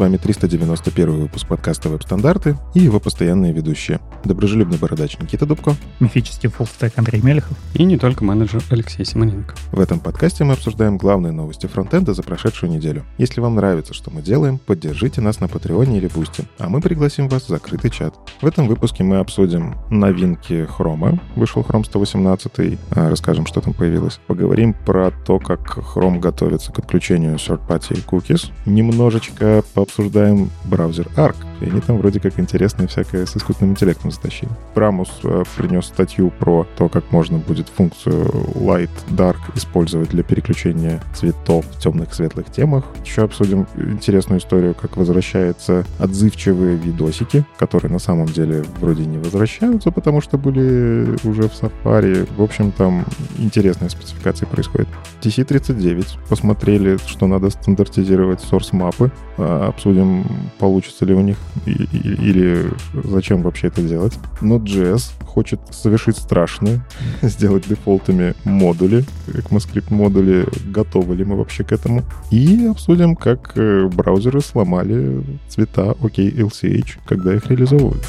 Вами 391 выпуск подкаста «Веб-стандарты» и его постоянные ведущие. Доброжелюбный бородач Никита Дубко. Мифический фуллстек Андрей Мелехов. И не только менеджер Алексей Симоненко. В этом подкасте мы обсуждаем главные новости фронтенда за прошедшую неделю. Если вам нравится, что мы делаем, поддержите нас на Патреоне или Бусти, а мы пригласим вас в закрытый чат. В этом выпуске мы обсудим новинки Хрома. Вышел Chrome 118, а, расскажем, что там появилось. Поговорим про то, как Chrome готовится к отключению third-party cookies. Немножечко немножечко пообсуждаем браузер Arc. И они там вроде как интересное всякое с искусственным интеллектом затащили. Прамус э, принес статью про то, как можно будет функцию Light Dark использовать для переключения цветов в темных светлых темах. Еще обсудим интересную историю, как возвращаются отзывчивые видосики, которые на самом деле вроде не возвращаются, потому что были уже в Safari. В общем, там интересные спецификации происходят. TC39 посмотрели, что надо стандартизировать source мапы. А, обсудим, получится ли у них или зачем вообще это делать. Node.js хочет совершить страшное, сделать дефолтами модули, ECMAScript модули, готовы ли мы вообще к этому. И обсудим, как э, браузеры сломали цвета OKLCH, когда их реализовывали.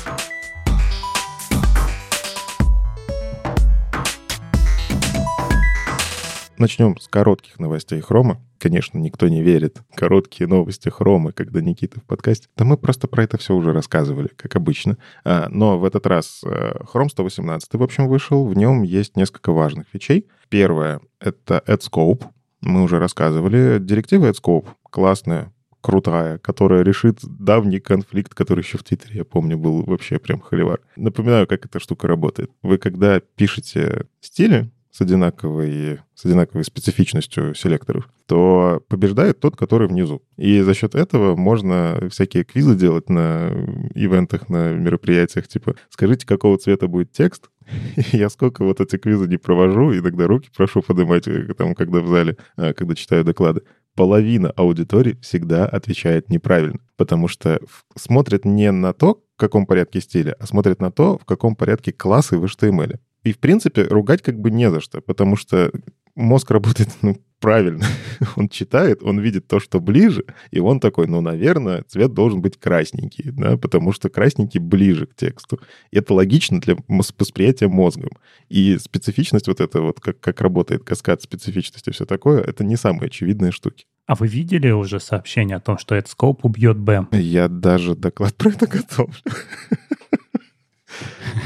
Начнем с коротких новостей Хрома. Конечно, никто не верит. Короткие новости Хромы, когда Никита в подкасте. Да мы просто про это все уже рассказывали, как обычно. А, но в этот раз э, 118, в общем, вышел. В нем есть несколько важных вещей. Первое — это AdScope. Мы уже рассказывали. Директива AdScope классная, крутая, которая решит давний конфликт, который еще в Твиттере, я помню, был вообще прям холивар. Напоминаю, как эта штука работает. Вы когда пишете стили, с одинаковой, с одинаковой специфичностью селекторов, то побеждает тот, который внизу. И за счет этого можно всякие квизы делать на ивентах, на мероприятиях, типа «Скажите, какого цвета будет текст?» Я сколько вот эти квизы не провожу, иногда руки прошу поднимать, э, там, когда в зале, а, когда читаю доклады. Половина аудитории всегда отвечает неправильно, потому что смотрят не на то, в каком порядке стиля, а смотрят на то, в каком порядке классы в HTML. И, в принципе, ругать как бы не за что, потому что мозг работает ну, правильно. он читает, он видит то, что ближе, и он такой, ну, наверное, цвет должен быть красненький, да, потому что красненький ближе к тексту. И это логично для восприятия мозгом. И специфичность вот это вот, как, как работает каскад специфичности и все такое, это не самые очевидные штуки. А вы видели уже сообщение о том, что этот скоп убьет БЭМ? Я даже доклад про это готов.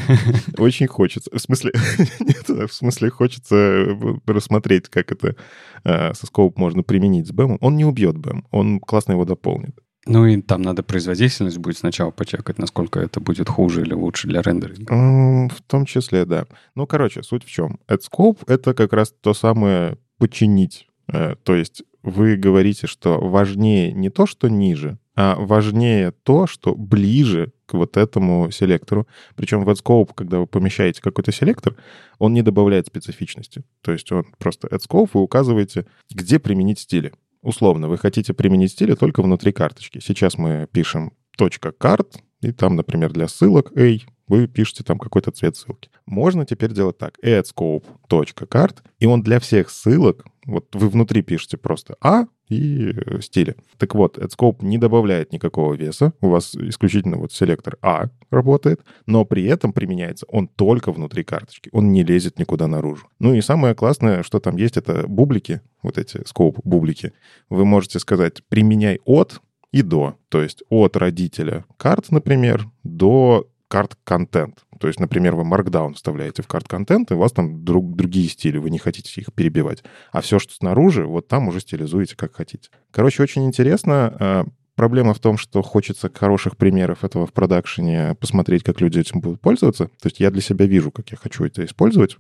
Очень хочется. В смысле, нет, в смысле хочется э, рассмотреть, как это э, со скоп можно применить с бэмом. Он не убьет бэм, он классно его дополнит. Ну и там надо производительность будет сначала почекать, насколько это будет хуже или лучше для рендеринга. В том числе, да. Ну, короче, суть в чем. AdScope — это как раз то самое починить. Э, то есть вы говорите, что важнее не то, что ниже, а важнее то, что ближе к вот этому селектору. Причем в AdScope, когда вы помещаете какой-то селектор, он не добавляет специфичности. То есть он просто AdScope, вы указываете, где применить стили. Условно, вы хотите применить стили только внутри карточки. Сейчас мы пишем .card, и там, например, для ссылок A вы пишете там какой-то цвет ссылки. Можно теперь делать так. adscope.card, и он для всех ссылок, вот вы внутри пишете просто А и э, стили. Так вот, AdScope не добавляет никакого веса, у вас исключительно вот селектор А работает, но при этом применяется он только внутри карточки, он не лезет никуда наружу. Ну и самое классное, что там есть, это бублики, вот эти scope бублики. Вы можете сказать, применяй от и до. То есть от родителя карт, например, до карт контент. То есть, например, вы Markdown вставляете в карт контент, и у вас там друг, другие стили, вы не хотите их перебивать. А все, что снаружи, вот там уже стилизуете как хотите. Короче, очень интересно. А, проблема в том, что хочется хороших примеров этого в продакшене, посмотреть, как люди этим будут пользоваться. То есть я для себя вижу, как я хочу это использовать.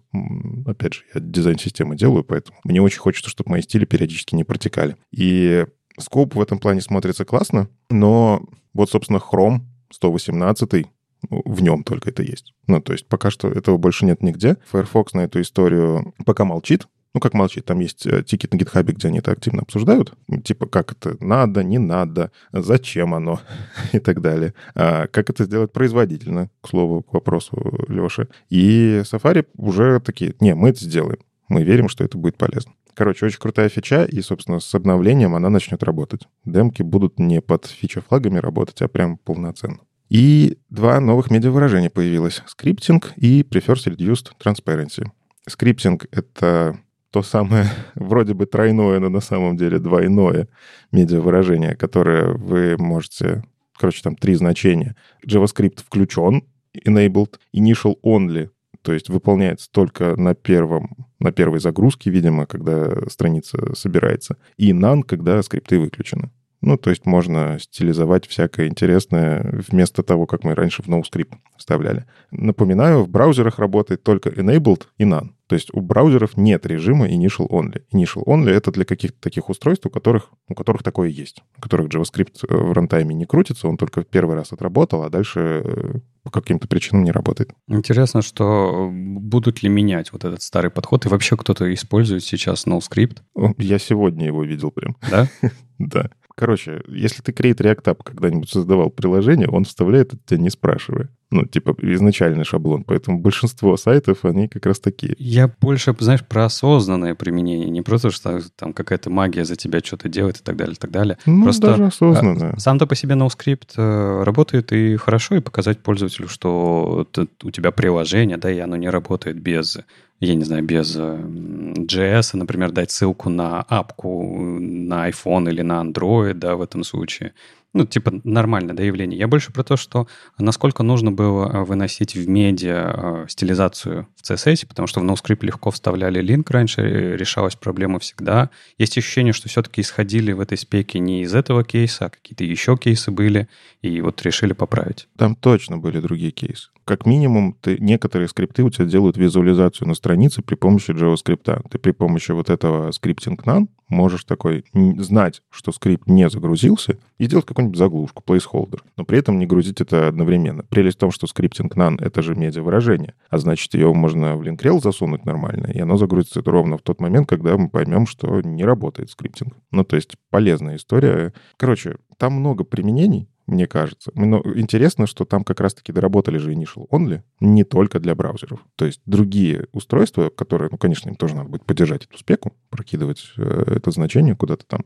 Опять же, я дизайн-системы делаю, поэтому мне очень хочется, чтобы мои стили периодически не протекали. И скоп в этом плане смотрится классно, но вот, собственно, Chrome 118 в нем только это есть. Ну, то есть пока что этого больше нет нигде. Firefox на эту историю пока молчит, ну, как молчит, там есть э, тикет на гитхабе, где они это активно обсуждают. Типа, как это надо, не надо, зачем оно и так далее. А как это сделать производительно, к слову, к вопросу Леши. И Safari уже такие, не, мы это сделаем. Мы верим, что это будет полезно. Короче, очень крутая фича, и, собственно, с обновлением она начнет работать. Демки будут не под фича-флагами работать, а прям полноценно. И два новых медиавыражения появилось. Scripting и Prefers Reduced Transparency. Scripting — это то самое вроде бы тройное, но на самом деле двойное медиавыражение, которое вы можете... Короче, там три значения. JavaScript включен, enabled, initial only, то есть выполняется только на первом, на первой загрузке, видимо, когда страница собирается, и none, когда скрипты выключены. Ну, то есть можно стилизовать всякое интересное вместо того, как мы раньше в NoScript вставляли. Напоминаю, в браузерах работает только enabled и none. То есть у браузеров нет режима initial only. Initial only — это для каких-то таких устройств, у которых, у которых такое есть. У которых JavaScript э, в рантайме не крутится, он только первый раз отработал, а дальше э, по каким-то причинам не работает. Интересно, что будут ли менять вот этот старый подход, и вообще кто-то использует сейчас NoScript? Я сегодня его видел прям. Да? Да. Короче, если ты Create React App когда-нибудь создавал приложение, он вставляет это тебя не спрашивая. Ну, типа, изначальный шаблон. Поэтому большинство сайтов, они как раз такие. Я больше, знаешь, про осознанное применение. Не просто, что там какая-то магия за тебя что-то делает и так далее, и так далее. Ну, просто даже осознанное. а, Сам-то по себе NoScript э, работает и хорошо, и показать пользователю, что у тебя приложение, да, и оно не работает без я не знаю, без JS, например, дать ссылку на апку на iPhone или на Android, да, в этом случае. Ну, типа нормальное да, явление. Я больше про то, что насколько нужно было э, выносить в медиа э, стилизацию в CSS, потому что в NoScript легко вставляли линк раньше, э, решалась проблема всегда. Есть ощущение, что все-таки исходили в этой спеке не из этого кейса, а какие-то еще кейсы были, и вот решили поправить. Там точно были другие кейсы. Как минимум, ты, некоторые скрипты у тебя делают визуализацию на странице при помощи JavaScript. Ты при помощи вот этого scripting none можешь такой знать, что скрипт не загрузился, и делать какую-нибудь заглушку, placeholder, но при этом не грузить это одновременно. Прелесть в том, что scripting none — это же медиа-выражение, а значит, ее можно в линкрел засунуть нормально, и оно загрузится ровно в тот момент, когда мы поймем, что не работает скриптинг. Ну, то есть полезная история. Короче, там много применений, мне кажется. Но интересно, что там как раз-таки доработали же Initial Only не только для браузеров. То есть другие устройства, которые, ну, конечно, им тоже надо будет поддержать эту спеку, прокидывать э, это значение куда-то там,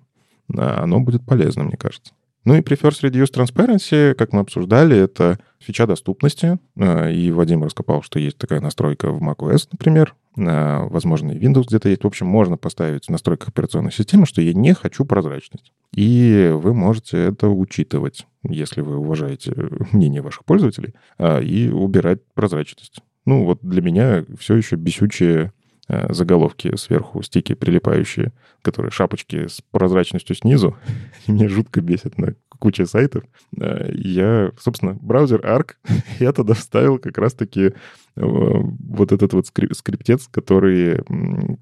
да, оно будет полезно, мне кажется. Ну и Prefers Reduce Transparency, как мы обсуждали, это фича доступности. Э, И Вадим раскопал, что есть такая настройка в macOS, например. Э, Возможно, и Windows где-то есть. В общем, можно поставить в настройках операционной системы, что я не хочу прозрачность. И вы можете это учитывать, если вы уважаете мнение ваших пользователей, а, и убирать прозрачность. Ну, вот для меня все еще бесючие э, заголовки сверху, стики прилипающие, которые шапочки с прозрачностью снизу, меня жутко бесит на куче сайтов. Э, Я, собственно, браузер Arc, я туда вставил как раз-таки э, вот этот вот скрип- скриптец, который,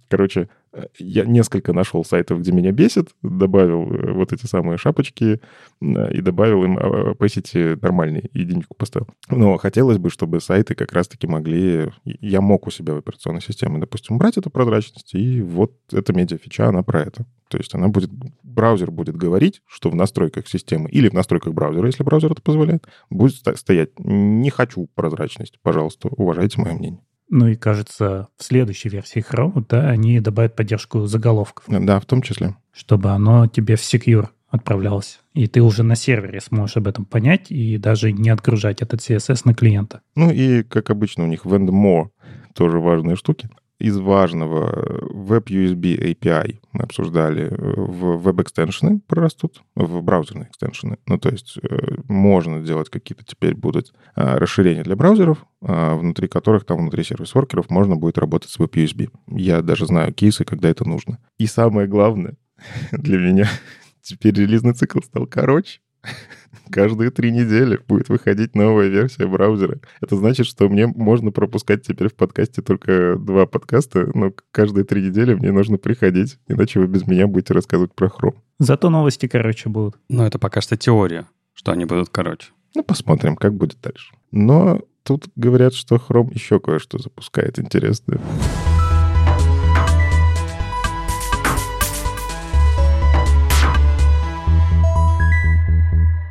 короче, э, я несколько нашел сайтов, где меня бесит, добавил вот эти самые шапочки и добавил им а, opacity нормальный, единичку поставил. Но хотелось бы, чтобы сайты как раз-таки могли... Я мог у себя в операционной системе, допустим, убрать эту прозрачность, и вот эта медиафича, она про это. То есть она будет... Браузер будет говорить, что в настройках системы или в настройках браузера, если браузер это позволяет, будет стоять «Не хочу прозрачность, пожалуйста, уважайте мое мнение». Ну и, кажется, в следующей версии Chrome, да, они добавят поддержку заголовков, Да, в том числе. чтобы оно тебе в Secure отправлялось. И ты уже на сервере сможешь об этом понять и даже не отгружать этот CSS на клиента. Ну и, как обычно, у них Vend More тоже важные штуки. Из важного э, WebUSB API мы обсуждали э, в веб-экстеншены прорастут, в браузерные экстеншены. Ну, то есть э, можно делать какие-то теперь будут расширения для браузеров, внутри которых там внутри сервис-воркеров можно будет работать с WebUSB. Я даже знаю кейсы, когда это нужно. И самое главное для меня, теперь релизный цикл стал короче. Каждые три недели будет выходить новая версия браузера. Это значит, что мне можно пропускать теперь в подкасте только два подкаста, но каждые три недели мне нужно приходить, иначе вы без меня будете рассказывать про Chrome. Зато новости короче будут. Но это пока что теория, что они будут короче. Ну, посмотрим, как будет дальше. Но тут говорят, что Chrome еще кое-что запускает интересное.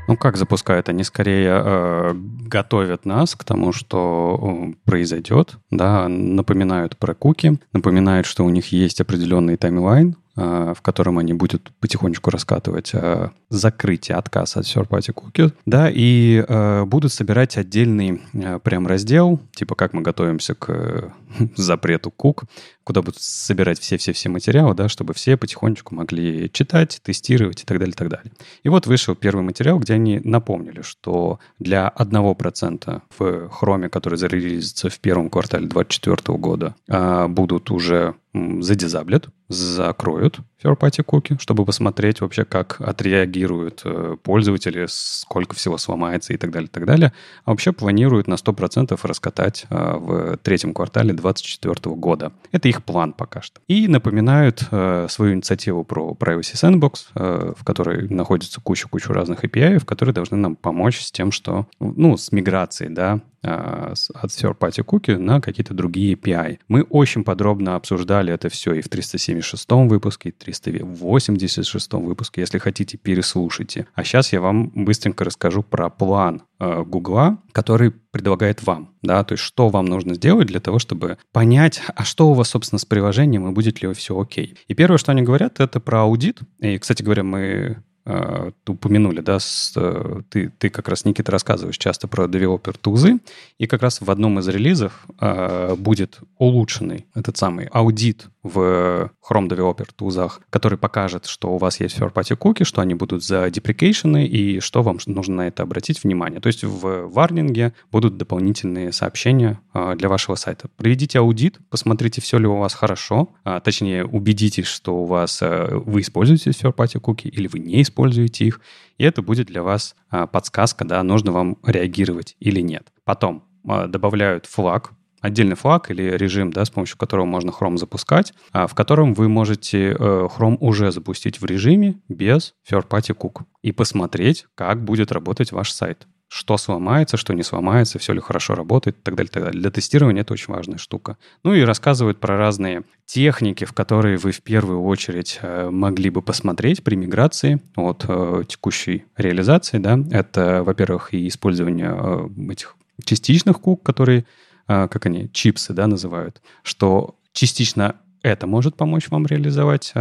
Ну, как запускают? Они скорее э, готовят нас к тому, что произойдет, да, напоминают про куки, напоминают, что у них есть определенный таймлайн, э, в котором они будут потихонечку раскатывать э, закрытие, отказ от third-party cookies, да, и э, будут собирать отдельный э, прям раздел, типа как мы готовимся к запрету кук, куда будут собирать все-все-все материалы, да, чтобы все потихонечку могли читать, тестировать и так далее, и так далее. И вот вышел первый материал, где они напомнили, что для 1% в Chrome, который зарелизится в первом квартале 2024 года, а, будут уже задизаблят, закроют third-party cookie, чтобы посмотреть вообще, как отреагируют э, пользователи, сколько всего сломается и так далее, и так далее. А вообще планируют на 100% раскатать э, в третьем квартале 2024 года. Это их план пока что. И напоминают э, свою инициативу про Privacy Sandbox, в которой находится куча-куча разных API, которые должны нам помочь с тем, что, ну, с миграцией, да, от third-party cookie на какие-то другие API. Мы очень подробно обсуждали это все и в 376 выпуске, и 386 выпуске. Если хотите, переслушайте. А сейчас я вам быстренько расскажу про план э, Гугла, который предлагает вам, да, то есть что вам нужно сделать для того, чтобы понять, а что у вас, собственно, с приложением и будет ли все окей. И первое, что они говорят, это про аудит. И, кстати говоря, мы э, упомянули, да, с, э, ты, ты как раз, Никита, рассказываешь часто про developer tools ы, и как раз в одном из релизов э, будет улучшенный этот самый аудит в Chrome Developer Tools ах, который покажет, что у вас есть third-party cookie, что они будут задеприкейчены и что вам нужно на это обратить внимание. То есть в warning е будут дополнительные сообщения э, для вашего сайта. Проведите аудит, посмотрите, все ли у вас хорошо, а, точнее, убедитесь, что у вас э, вы используете third-party cookie или вы не используете их, и это будет для вас а, подсказка, да, нужно вам реагировать или нет. Потом а, добавляют флаг, отдельный флаг или режим, да, с помощью которого можно Chrome запускать, а, в котором вы можете э, Chrome уже запустить в режиме без third-party cook и посмотреть, как будет работать ваш сайт что сломается, что не сломается, все ли хорошо работает и так далее, так далее. Для тестирования это очень важная штука. Ну и рассказывают про разные техники, в которые вы в первую очередь э, могли бы посмотреть при миграции от э, текущей реализации. Да? Это, во-первых, и использование э, этих частичных кук, которые, как они, чипсы да, называют, что частично это может помочь вам реализовать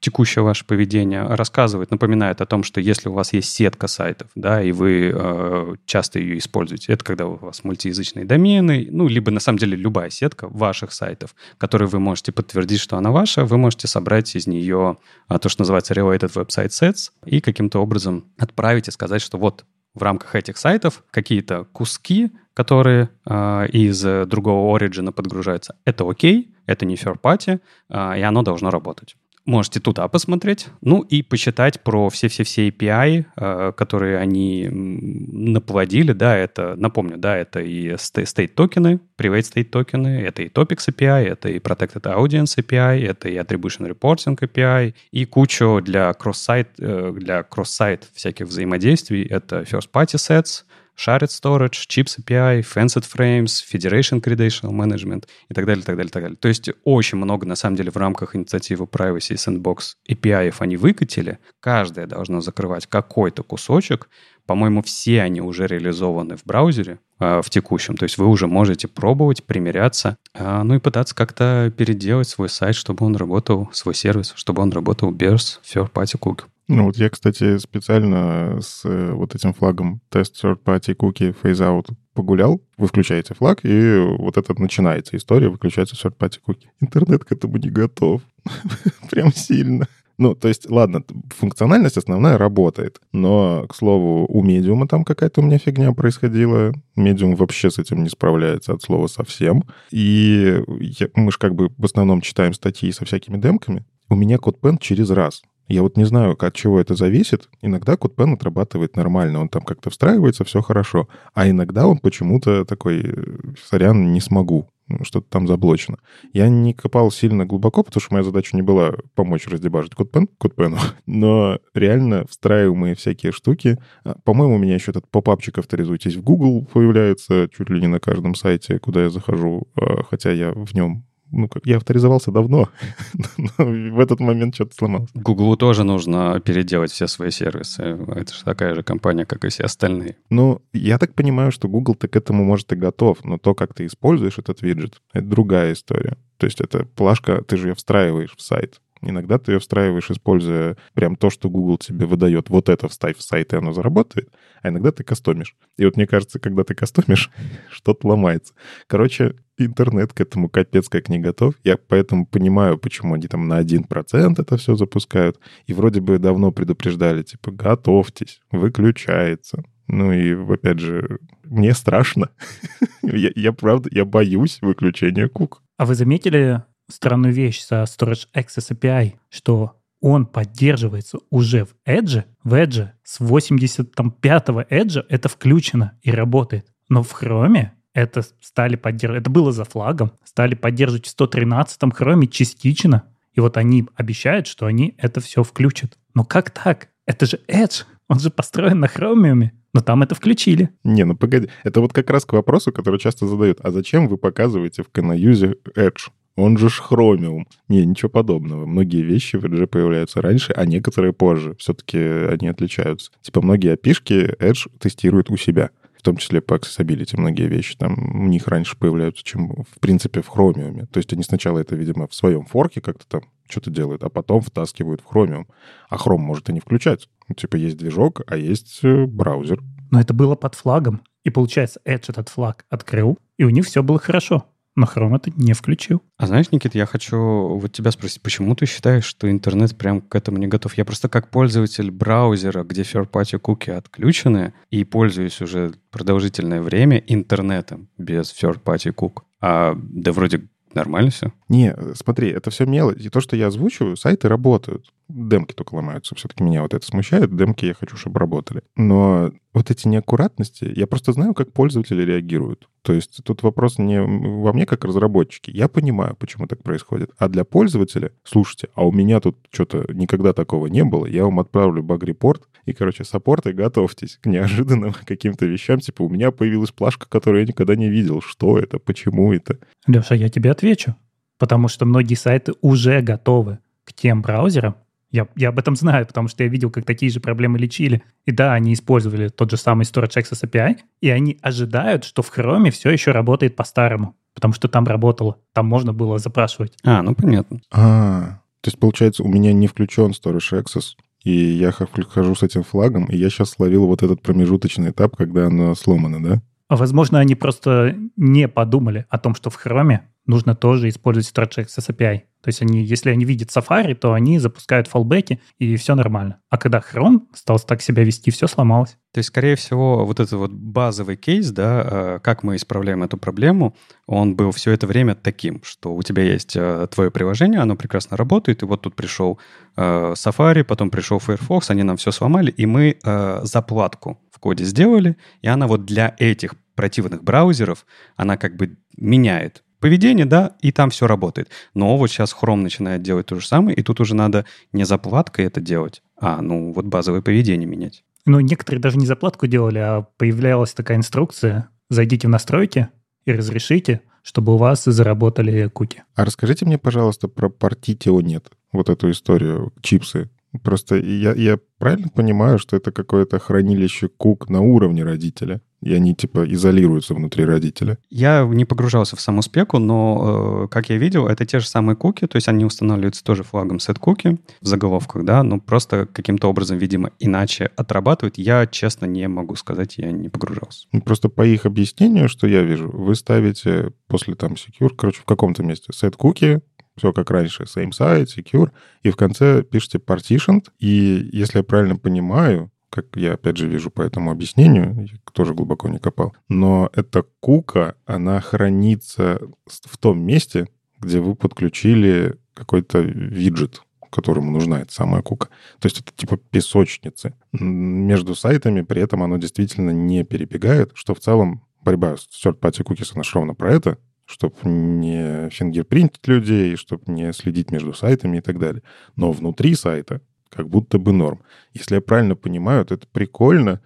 текущее ваше поведение рассказывает, напоминает о том, что если у вас есть сетка сайтов, да, и вы э, часто ее используете, это когда у вас мультиязычные домены, ну, либо на самом деле любая сетка ваших сайтов, которые вы можете подтвердить, что она ваша, вы можете собрать из нее а, то, что называется related website sets, и каким-то образом отправить и сказать, что вот в рамках этих сайтов какие-то куски, которые э, из другого оригина подгружаются, это окей, это не party, э, и оно должно работать. Можете туда посмотреть. Ну и почитать про все-все-все API, э, которые они наплодили. Да, это, напомню, да, это и state токены, private state токены, это и Topics API, это и Protected Audience API, это и Attribution Reporting API, и кучу для кросс-сайт, э, для кросс-сайт всяких взаимодействий. Это First Party Sets, Shared Storage, Chips API, Fenced Frames, Federation Credential Management и так далее, так далее, так далее. То есть очень много, на самом деле, в рамках инициативы Privacy Sandbox API они выкатили. Каждая должна закрывать какой-то кусочек. По-моему, все они уже реализованы в браузере, э, в текущем. То есть вы уже можете пробовать, примеряться, э, ну и пытаться как-то переделать свой сайт, чтобы он работал, свой сервис, чтобы он работал без third-party cookie. Ну вот я, кстати, специально с э, вот этим флагом Test Third Party Cookie Phase Out погулял, вы включаете флаг, и вот это начинается история, выключается Third Party Cookie. Интернет к этому не готов. Прям сильно. Ну, то есть, ладно, функциональность основная работает, но, к слову, у медиума там какая-то у меня фигня происходила. Медиум вообще с этим не справляется от слова совсем. И я, мы же как бы в основном читаем статьи со всякими демками. У меня код пен через раз. Я вот не знаю, от чего это зависит. Иногда CodePen отрабатывает нормально, он там как-то встраивается, все хорошо. А иногда он почему-то такой, э, сорян, не смогу, ну, что-то там заблочено. Я не копал сильно глубоко, потому что моя задача не была помочь раздебажить CodePen, CodePen, но реально встраиваемые всякие штуки. А, по-моему, у меня еще этот попапчик «Авторизуйтесь в Google» появляется чуть ли не на каждом сайте, куда я захожу, а, хотя я в нем ну, как, я авторизовался давно, но в этот момент что-то сломалось. Гуглу тоже нужно переделать все свои сервисы. Это же такая же компания, как и все остальные. Ну, я так понимаю, что Google-то к этому, может, и готов, но то, как ты используешь этот виджет, это другая история. То есть это плашка, ты же ее встраиваешь в сайт. Иногда ты ее встраиваешь, используя прям то, что Google тебе выдает. Вот это вставь в сайт, и оно заработает. А иногда ты кастомишь. И вот мне кажется, когда ты кастомишь, что-то ломается. Короче, интернет к этому капец как не готов. Я поэтому понимаю, почему они там на 1% это все запускают. И вроде бы давно предупреждали, типа, готовьтесь, выключается. Ну и, опять же, мне страшно. я, я, правда, я боюсь выключения кук. А вы заметили странную вещь со Storage Access API, что он поддерживается уже в Edge, в Edge с 85-го Edge это включено и работает. Но в Chrome это стали поддерживать, это было за флагом, стали поддерживать в 113-м Chrome частично. И вот они обещают, что они это все включат. Но как так? Это же Edge, он же построен на Chromium. Но там это включили. Не, ну погоди. Это вот как раз к вопросу, который часто задают. А зачем вы показываете в Canаюзе Edge? Он же ж Chromium. Не, ничего подобного. Многие вещи в Edge появляются раньше, а некоторые позже. Все-таки они отличаются. Типа многие API Edge тестирует у себя. В том числе по accessibility многие вещи там у них раньше появляются, чем в принципе в Chromium. То есть они сначала это, видимо, в своем форке как-то там что-то делают, а потом втаскивают в Chromium. А Chrome может и не включать. Ну, типа есть движок, а есть э, браузер. Но это было под флагом. И получается, Edge этот флаг открыл, и у них все было хорошо но Chrome это не включил. А знаешь, Никит, я хочу вот тебя спросить, почему ты считаешь, что интернет прям к этому не готов? Я просто как пользователь браузера, где third-party куки отключены, и пользуюсь уже продолжительное время интернетом без third-party кук. А да вроде Нормально все? Не, смотри, это все мелочь. И то, что я озвучиваю, сайты работают. Демки только ломаются. Все-таки меня вот это смущает. Демки я хочу, чтобы работали. Но вот эти неаккуратности, я просто знаю, как пользователи реагируют. То есть тут вопрос не во мне как разработчике. Я понимаю, почему так происходит. А для пользователя, слушайте, а у меня тут что-то никогда такого не было. Я вам отправлю баг-репорт, и, короче, саппорты, готовьтесь к неожиданным каким-то вещам. Типа, у меня появилась плашка, которую я никогда не видел. Что это? Почему это? Леша, я тебе отвечу. Потому что многие сайты уже готовы к тем браузерам, я, я об этом знаю, потому что я видел, как такие же проблемы лечили. И да, они использовали тот же самый Storage Access API, и они ожидают, что в Chrome все еще работает по-старому, потому что там работало, там можно было запрашивать. А, ну понятно. А, то есть, получается, у меня не включен Storage Access, и я хожу с этим флагом, и я сейчас словил вот этот промежуточный этап, когда оно сломано, да? А возможно, они просто не подумали о том, что в Chrome нужно тоже использовать Access API. То есть они, если они видят Safari, то они запускают фалбеки, и все нормально. А когда Chrome стал так себя вести, все сломалось. То есть, скорее всего, вот этот вот базовый кейс, да, э, как мы исправляем эту проблему, он был все это время таким, что у тебя есть э, твое приложение, оно прекрасно работает, и вот тут пришел э, Safari, потом пришел Firefox, они нам все сломали, и мы заплатку в коде сделали, и она вот для этих противных браузеров, она как бы меняет поведение, да, и там все работает. Но вот сейчас Chrome начинает делать то же самое, и тут уже надо не заплаткой это делать, а, ну, вот базовое поведение менять. Ну, некоторые даже не заплатку делали, а появлялась такая инструкция. Зайдите в настройки и разрешите, чтобы у вас заработали куки. А расскажите мне, пожалуйста, про Partitio нет. Вот эту историю, чипсы. Просто я, я правильно понимаю, что это какое-то хранилище кук на уровне родителя? И они типа изолируются внутри родителя. Я не погружался в саму спеку, но, э, как я видел, это те же самые куки, то есть они устанавливаются тоже флагом set куки в заголовках, да, но просто каким-то образом, видимо, иначе отрабатывают. Я, честно, не могу сказать, я не погружался. Ну, просто по их объяснению, что я вижу, вы ставите после там secure, короче, в каком-то месте set куки, все как раньше, same site, secure, и в конце пишете partitioned, и если я правильно понимаю, как я опять же вижу по этому объяснению, я тоже глубоко не копал, но эта кука, она хранится в том месте, где вы подключили какой-то виджет, которому нужна эта самая кука. То есть это типа песочницы. Между сайтами при этом оно действительно не перебегает, что в целом борьба с third-party cookies, она ровно про это, чтобы не фингерпринтить людей, чтобы не следить между сайтами и так далее. Но внутри сайта как будто бы норм. Если я правильно понимаю, то это прикольно,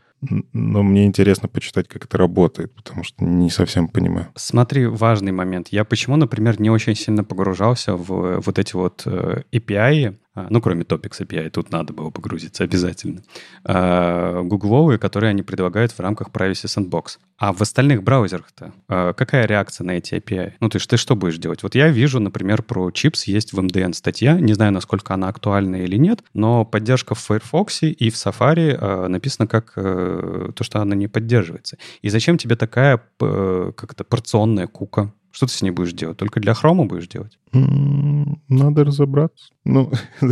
Но мне интересно почитать, как это работает, потому что не совсем понимаю. Смотри, важный момент. Я почему, например, не очень сильно погружался в вот эти вот э, API, ну, кроме Topics API, тут надо было погрузиться обязательно, а, гугловые, которые они предлагают в рамках Privacy Sandbox. А в остальных браузерах-то а, какая реакция на эти API? Ну, то есть ты что будешь делать? Вот я вижу, например, про чипс есть в MDN статья, не знаю, насколько она актуальна или нет, но поддержка в Firefox и в Safari написано как э, то, что она не поддерживается. И зачем тебе такая как-то порционная кука? Что ты с ней будешь делать? Только для хрома будешь делать? Надо разобраться. Ну,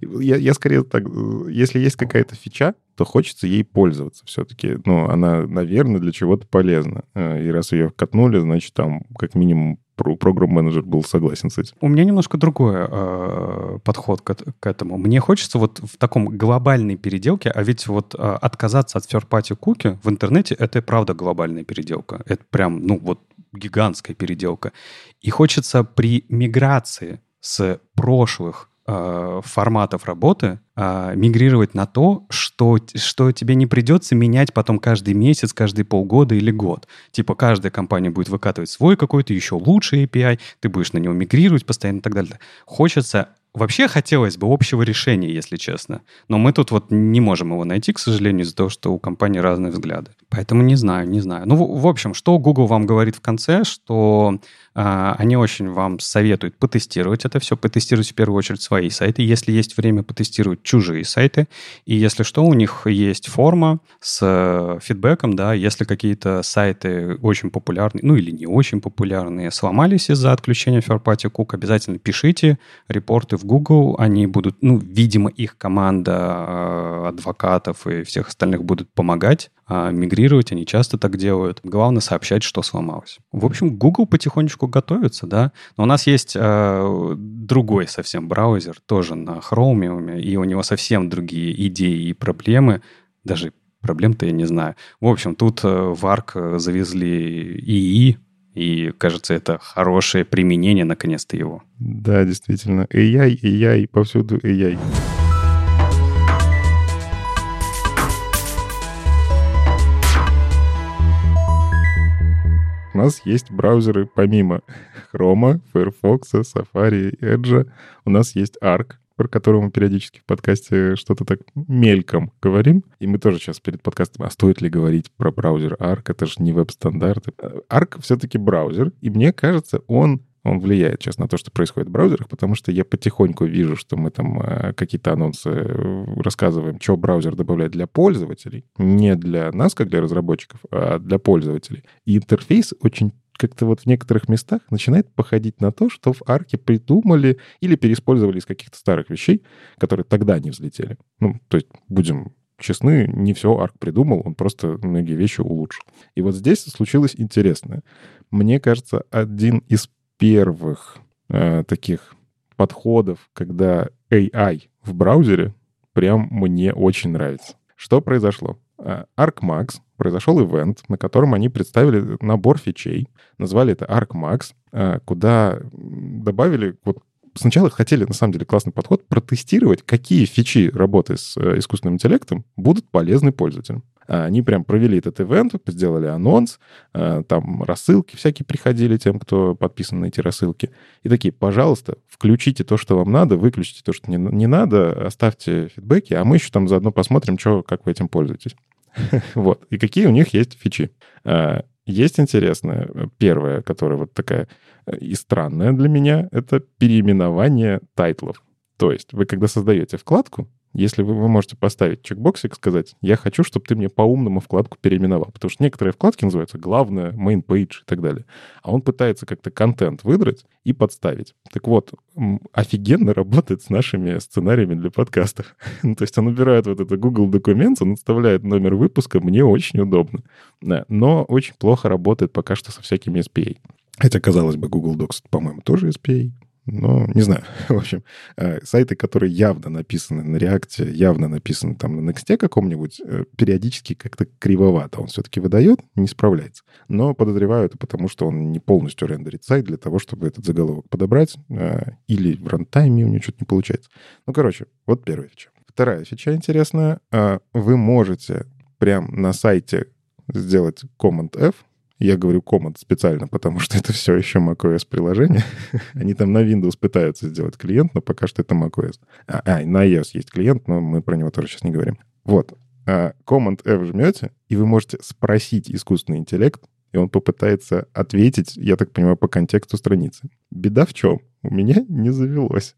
я, я скорее так, если есть какая-то фича, то хочется ей пользоваться все-таки. Ну, она, наверное, для чего-то полезна. Э, и раз ее катнули, значит, там как минимум программ-менеджер был согласен с этим. У меня немножко другой э, подход к, к этому. Мне хочется вот в таком глобальной переделке, а ведь вот э, отказаться от third-party куки в интернете — это и правда глобальная переделка. Это прям, ну вот гигантская переделка. И хочется при миграции с прошлых э, форматов работы э, мигрировать на то, что, что тебе не придется менять потом каждый месяц, каждые полгода или год. Типа каждая компания будет выкатывать свой какой-то еще лучший API, ты будешь на него мигрировать постоянно и так далее. Хочется Вообще хотелось бы общего решения, если честно. Но мы тут вот не можем его найти, к сожалению, из-за того, что у компании разные взгляды. Поэтому не знаю, не знаю. Ну, в, в общем, что Google вам говорит в конце, что они очень вам советуют потестировать это все, потестировать в первую очередь свои сайты. Если есть время, потестировать чужие сайты. И если что, у них есть форма с э, фидбэком, да, если какие-то сайты очень популярные, ну или не очень популярные, сломались из-за отключения third-party cook, обязательно пишите репорты в Google, они будут, ну, видимо, их команда э, адвокатов и всех остальных будут помогать а мигрировать, они часто так делают. Главное сообщать, что сломалось. В общем, Google потихонечку готовится, да. Но у нас есть э, другой совсем браузер, тоже на Chromium, и у него совсем другие идеи и проблемы, даже проблем-то я не знаю. В общем, тут э, в ARC завезли ИИ, и, кажется, это хорошее применение, наконец-то, его. Да, действительно. AI, AI, повсюду AI. У нас есть браузеры помимо Chrome, Firefox, Safari, Edge. У нас есть Arc, про которого мы периодически в подкасте что-то так мельком говорим. И мы тоже сейчас перед подкастом, а стоит ли говорить про браузер Arc? Это же не веб-стандарты. Arc все-таки браузер, и мне кажется, он он влияет сейчас на то, что происходит в браузерах, потому что я потихоньку вижу, что мы там э, какие-то анонсы э, рассказываем, что браузер добавляет для пользователей, не для нас, как для разработчиков, а для пользователей. И интерфейс очень как-то вот в некоторых местах начинает походить на то, что в арке придумали или переиспользовали из каких-то старых вещей, которые тогда не взлетели. Ну, то есть, будем честны, не все арк придумал, он просто многие вещи улучшил. И вот здесь случилось интересное. Мне кажется, один из первых э, таких подходов, когда AI в браузере прям мне очень нравится. Что произошло? Э, ArcMax произошел ивент, на котором они представили набор фичей, назвали это ArcMax, э, куда добавили вот сначала хотели, на самом деле, классный подход, протестировать, какие фичи работы с э, искусственным интеллектом будут полезны пользователям. А, они прям провели этот ивент, сделали анонс, а, там рассылки всякие приходили тем, кто подписан на эти рассылки. И такие, пожалуйста, включите то, что вам надо, выключите то, что не, не надо, оставьте фидбэки, а мы еще там заодно посмотрим, что, как вы этим пользуетесь. Вот. И какие у них есть фичи. А, есть интересное, первое, которое вот такая э, и странная для меня, это переименование title ов. То есть вы, когда создаете вкладку, если вы, вы можете поставить чекбоксик, сказать, я хочу, чтобы ты мне по-умному вкладку переименовал. Потому что некоторые вкладки называются главное, main page и так далее. А он пытается как-то контент выдрать и подставить. Так вот, офигенно работает с нашими сценариями для подкастов. ну, то есть он убирает вот это Google документ, он оставляет номер выпуска, мне очень удобно. Да, но очень плохо работает пока что со всякими SPA. Хотя, казалось бы, Google Docs, по-моему, тоже SPA. Но не знаю. В общем, э, сайты, которые явно написаны на реакте, явно написаны там на Next каком-нибудь, э, периодически как-то кривовато он все-таки выдает, не справляется. Но подозреваю это потому, что он не полностью рендерит сайт для того, чтобы этот заголовок подобрать, э, или в рантайме у него что-то не получается. Ну, короче, вот первая фича. Вторая фича интересная. Вы можете прям на сайте сделать Command-F, я говорю Command специально, потому что это все еще macOS приложение. Они там на Windows пытаются сделать клиент, но пока что это macOS. А, а, на iOS есть клиент, но мы про него тоже сейчас не говорим. Вот. А, Command F жмете, и вы можете спросить искусственный интеллект, и он попытается ответить, я так понимаю, по контексту страницы. Беда в чем? У меня не завелось.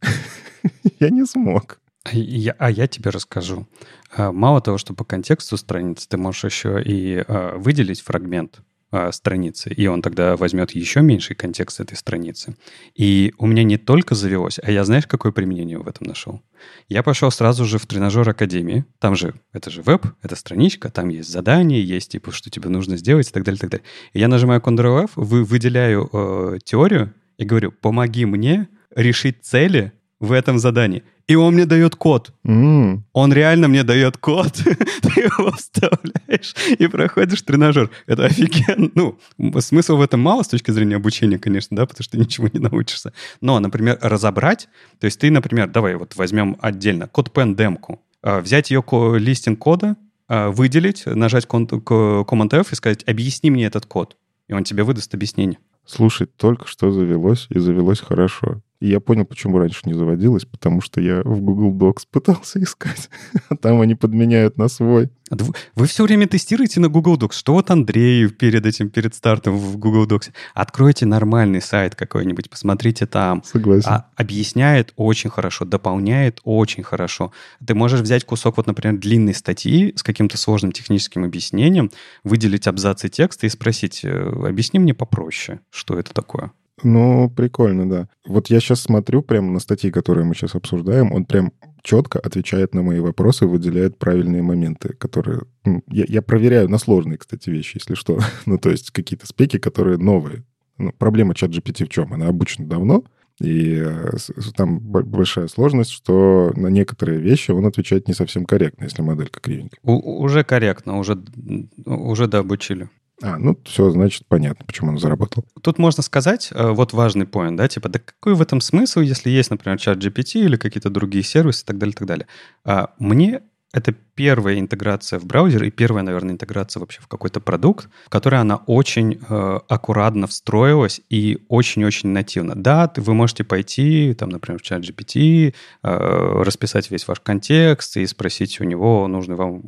я не смог. А я, а я тебе расскажу. А, мало того, что по контексту страницы, ты можешь еще и выделить фрагмент страницы, и он тогда возьмет еще меньший контекст этой страницы. И у меня не только завелось, а я знаешь, какое применение в этом нашел? Я пошел сразу же в тренажер Академии. Там же, это же веб, это страничка, там есть задания, есть типа, что тебе нужно сделать и так далее, и так далее. И я нажимаю Ctrl-F, вы, выделяю э, теорию и говорю, помоги мне решить цели в этом задании. И он мне дает код. Mm. Он реально мне дает код. Ты его вставляешь и проходишь тренажер. Это офигенно. Ну, смысла в этом мало с точки зрения обучения, конечно, да, потому что ты ничего не научишься. Но, например, разобрать, то есть ты, например, давай вот возьмем отдельно код pen демку, а, взять ее листинг кода, а, выделить, нажать Command-F и сказать, объясни мне этот код. И он тебе выдаст объяснение. Слушай, только что завелось, и завелось хорошо. И я понял, почему раньше не заводилось, потому что я в Google Docs пытался искать, а там они подменяют на свой. Вы все время тестируете на Google Docs. Что вот Андрей перед этим, перед стартом в Google Docs? Откройте нормальный сайт какой-нибудь, посмотрите там. Согласен. А, объясняет очень хорошо, дополняет очень хорошо. Ты можешь взять кусок, вот, например, длинной статьи с каким-то сложным техническим объяснением, выделить абзацы текста и спросить, э, объясни мне попроще, что это такое. Ну, прикольно, да. Вот я сейчас смотрю прямо на статьи, которые мы сейчас обсуждаем, он прям четко отвечает на мои вопросы, выделяет правильные моменты, которые... Я, я проверяю на сложные, кстати, вещи, если что. ну, то есть какие-то спеки, которые новые. Ну, проблема чат GPT в чем? Она обычно давно, и э, там большая сложность, что на некоторые вещи он отвечает не совсем корректно, если моделька кривенькая. У, уже корректно, уже, уже дообучили. А, ну все, значит, понятно, почему он заработал. Тут можно сказать, э, вот важный поинт, да, типа, да какой в этом смысл, если есть, например, чат GPT или какие-то другие сервисы и так далее, и так далее. А мне это первая интеграция в браузер и первая, наверное, интеграция вообще в какой-то продукт, в которой она очень э, аккуратно встроилась и очень-очень нативно. Да, ты, вы можете пойти, там, например, в чат GPT, э, расписать весь ваш контекст и спросить у него нужную вам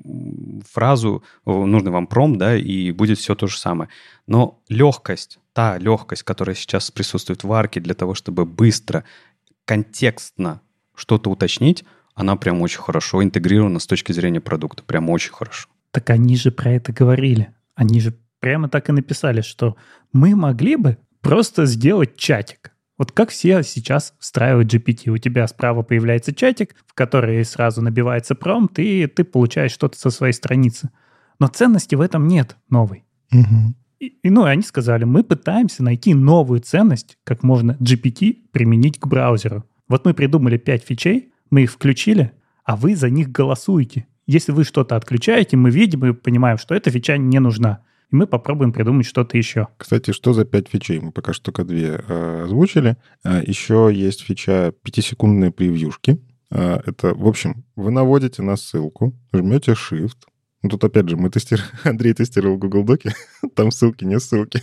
фразу, нужный вам пром, да, и будет все то же самое. Но легкость, та легкость, которая сейчас присутствует в арке для того, чтобы быстро, контекстно что-то уточнить, она прям очень хорошо интегрирована с точки зрения продукта. Прям очень хорошо. Так они же про это говорили. Они же прямо так и написали, что мы могли бы просто сделать чатик. Вот как все сейчас встраивают GPT. У тебя справа появляется чатик, в который сразу набивается промпт, и ты получаешь что-то со своей страницы. Но ценности в этом нет новой. Угу. И, и, ну, они сказали, мы пытаемся найти новую ценность, как можно GPT применить к браузеру. Вот мы придумали 5 фичей, мы их включили, а вы за них голосуете. Если вы что-то отключаете, мы видим и понимаем, что эта фича не нужна. И мы попробуем придумать что-то еще. Кстати, что за пять фичей? Мы пока что только две э, озвучили. Э, еще есть фича пятисекундные превьюшки. Э, это, в общем, вы наводите на ссылку, жмете Shift, ну, тут, опять же, мы тестировали, Андрей тестировал Google Доки, там ссылки, не ссылки.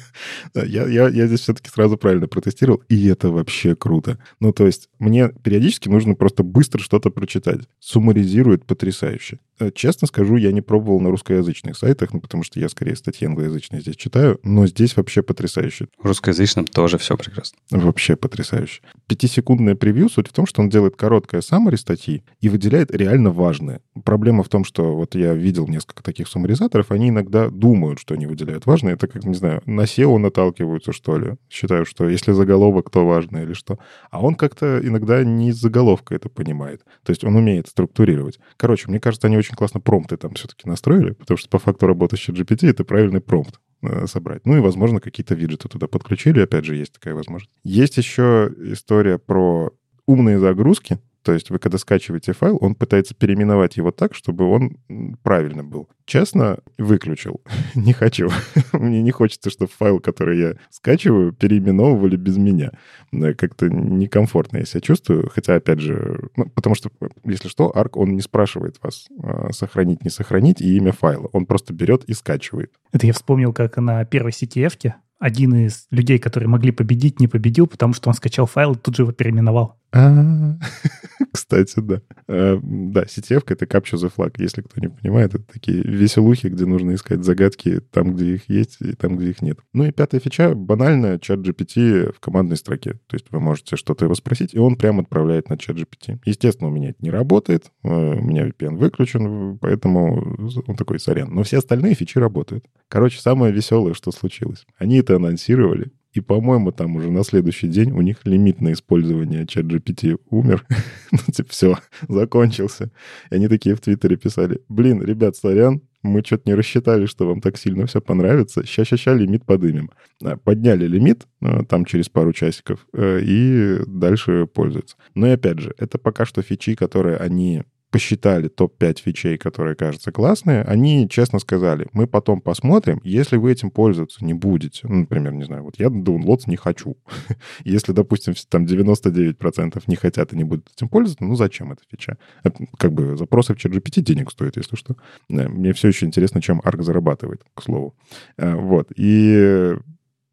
Я, я, я здесь все-таки сразу правильно протестировал, и это вообще круто. Ну, то есть мне периодически нужно просто быстро что-то прочитать. Суммаризирует потрясающе. Э, честно скажу, я не пробовал на русскоязычных сайтах, ну, потому что я скорее статьи англоязычные здесь читаю, но здесь вообще потрясающе. В русскоязычном тоже все прекрасно. Вообще потрясающе. Пятисекундное превью, суть в том, что он делает короткое summary статьи и выделяет реально важное. Проблема в том, что вот я видел несколько таких суммаризаторов, они иногда думают, что они выделяют важное. Это как, не знаю, на SEO наталкиваются, что ли. Считаю, что если заголовок, то важно или что. А он как-то иногда не из заголовка это понимает. То есть он умеет структурировать. Короче, мне кажется, они очень классно промпты там все-таки настроили, потому что по факту работы с GPT это правильный промпт э, собрать. Ну и, возможно, какие-то виджеты туда подключили. Опять же, есть такая возможность. Есть еще история про умные загрузки. То есть вы, когда скачиваете файл, он пытается переименовать его так, чтобы он правильно был. Честно, выключил. не хочу. Мне не хочется, чтобы файл, который я скачиваю, переименовывали без меня. Как-то некомфортно я себя чувствую. Хотя, опять же, ну, потому что, если что, Arc, он не спрашивает вас а, сохранить, не сохранить и имя файла. Он просто берет и скачивает. Это я вспомнил, как на первой CTF-ке один из людей, которые могли победить, не победил, потому что он скачал файл и тут же его переименовал. А, кстати, да. Э, да, CTF — это Capture the Flag, если кто не понимает. Это такие веселухи, где нужно искать загадки там, где их есть, и там, где их нет. Ну и пятая фича — банально чат GPT в командной строке. То есть вы можете что-то его спросить, и он прямо отправляет на чат GPT. Естественно, у меня это не работает, э, у меня VPN выключен, поэтому он такой, сорян. Но все остальные фичи работают. Короче, самое веселое, что случилось. Они это анонсировали, и, по-моему, там уже на следующий день у них лимит на использование чат GPT умер. ну, типа, все, закончился. И они такие в Твиттере писали, блин, ребят, сорян, мы что-то не рассчитали, что вам так сильно все понравится. Ща-ща-ща лимит подымем. А, подняли лимит а, там через пару часиков э, и дальше пользуются. Но и опять же, это пока что фичи, которые они посчитали топ-5 фичей, которые кажутся классные, они честно сказали, мы потом посмотрим, если вы этим пользоваться не будете. Ну, например, не знаю, вот я downloads не хочу. если, допустим, там 99% не хотят и не будут этим пользоваться, ну зачем эта фича? Это, как бы запросы в ChatGPT денег стоят, если что. Мне все еще интересно, чем ARC зарабатывает, к слову. Э, вот. И,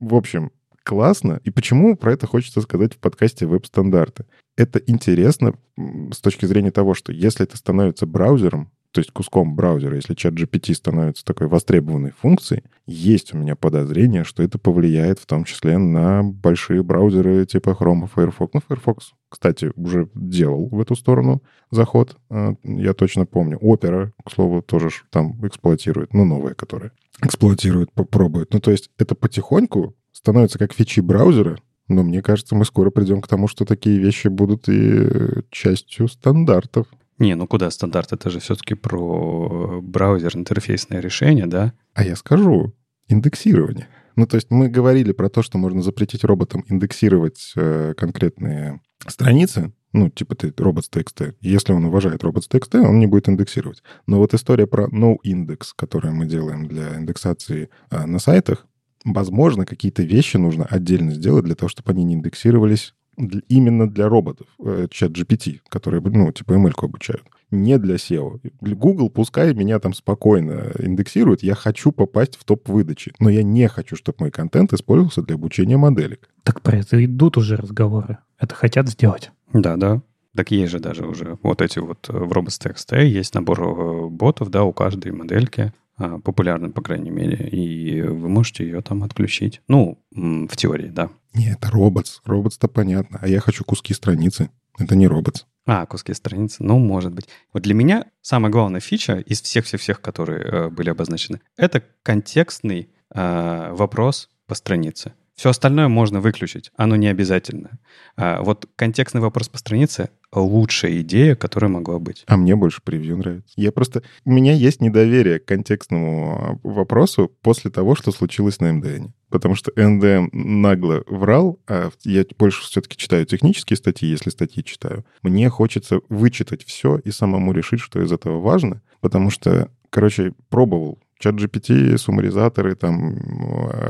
в общем, классно. И почему про это хочется сказать в подкасте «Веб-стандарты»? Это интересно с точки зрения того, что если это становится браузером, то есть куском браузера, если чат GPT становится такой востребованной функцией, есть у меня подозрение, что это повлияет в том числе на большие браузеры типа Chrome Firefox. Ну, Firefox, кстати, уже делал в эту сторону заход, а, я точно помню. Opera, к слову, тоже там эксплуатирует, ну, новые, которые эксплуатируют, попробуют. Ну, то есть это потихоньку становится как фичи браузера, но мне кажется, мы скоро придем к тому, что такие вещи будут и частью стандартов. Не, ну куда стандарт? Это же все-таки про браузер, интерфейсное решение, да? А я скажу, индексирование. Ну, то есть мы говорили про то, что можно запретить роботам индексировать э, конкретные страницы, ну, типа ты robots.txt. Если он уважает robots.txt, он не будет индексировать. Но вот история про no-index, которую мы делаем для индексации э, на сайтах, возможно, какие-то вещи нужно отдельно сделать для того, чтобы они не индексировались именно для роботов, э, чат GPT, которые, ну, типа ML обучают. Не для SEO. Google пускай меня там спокойно индексирует, я хочу попасть в топ выдачи, но я не хочу, чтобы мой контент использовался для обучения моделек. Так про это идут уже разговоры. Это хотят сделать. Да, да. Так есть же даже уже вот эти вот э, в Robots.txt есть набор э, ботов, да, у каждой модельки. А, популярна, по крайней мере, и вы можете ее там отключить. Ну, в теории, да. Не, это роботс. Роботс-то понятно. А я хочу куски страницы. Это не роботс. А, куски страницы. Ну, может быть. Вот для меня самая главная фича из всех-всех-всех, которые э, были обозначены, это контекстный э, вопрос по странице. Все остальное можно выключить, оно не обязательно. А вот контекстный вопрос по странице лучшая идея, которая могла быть. А мне больше превью нравится. Я просто... У меня есть недоверие к контекстному а, вопросу после того, что случилось на МДН. Потому что НДМ нагло врал, а я больше все-таки читаю технические статьи, если статьи читаю. Мне хочется вычитать все и самому решить, что из этого важно, потому что, короче, пробовал чат GPT, суммаризаторы, там,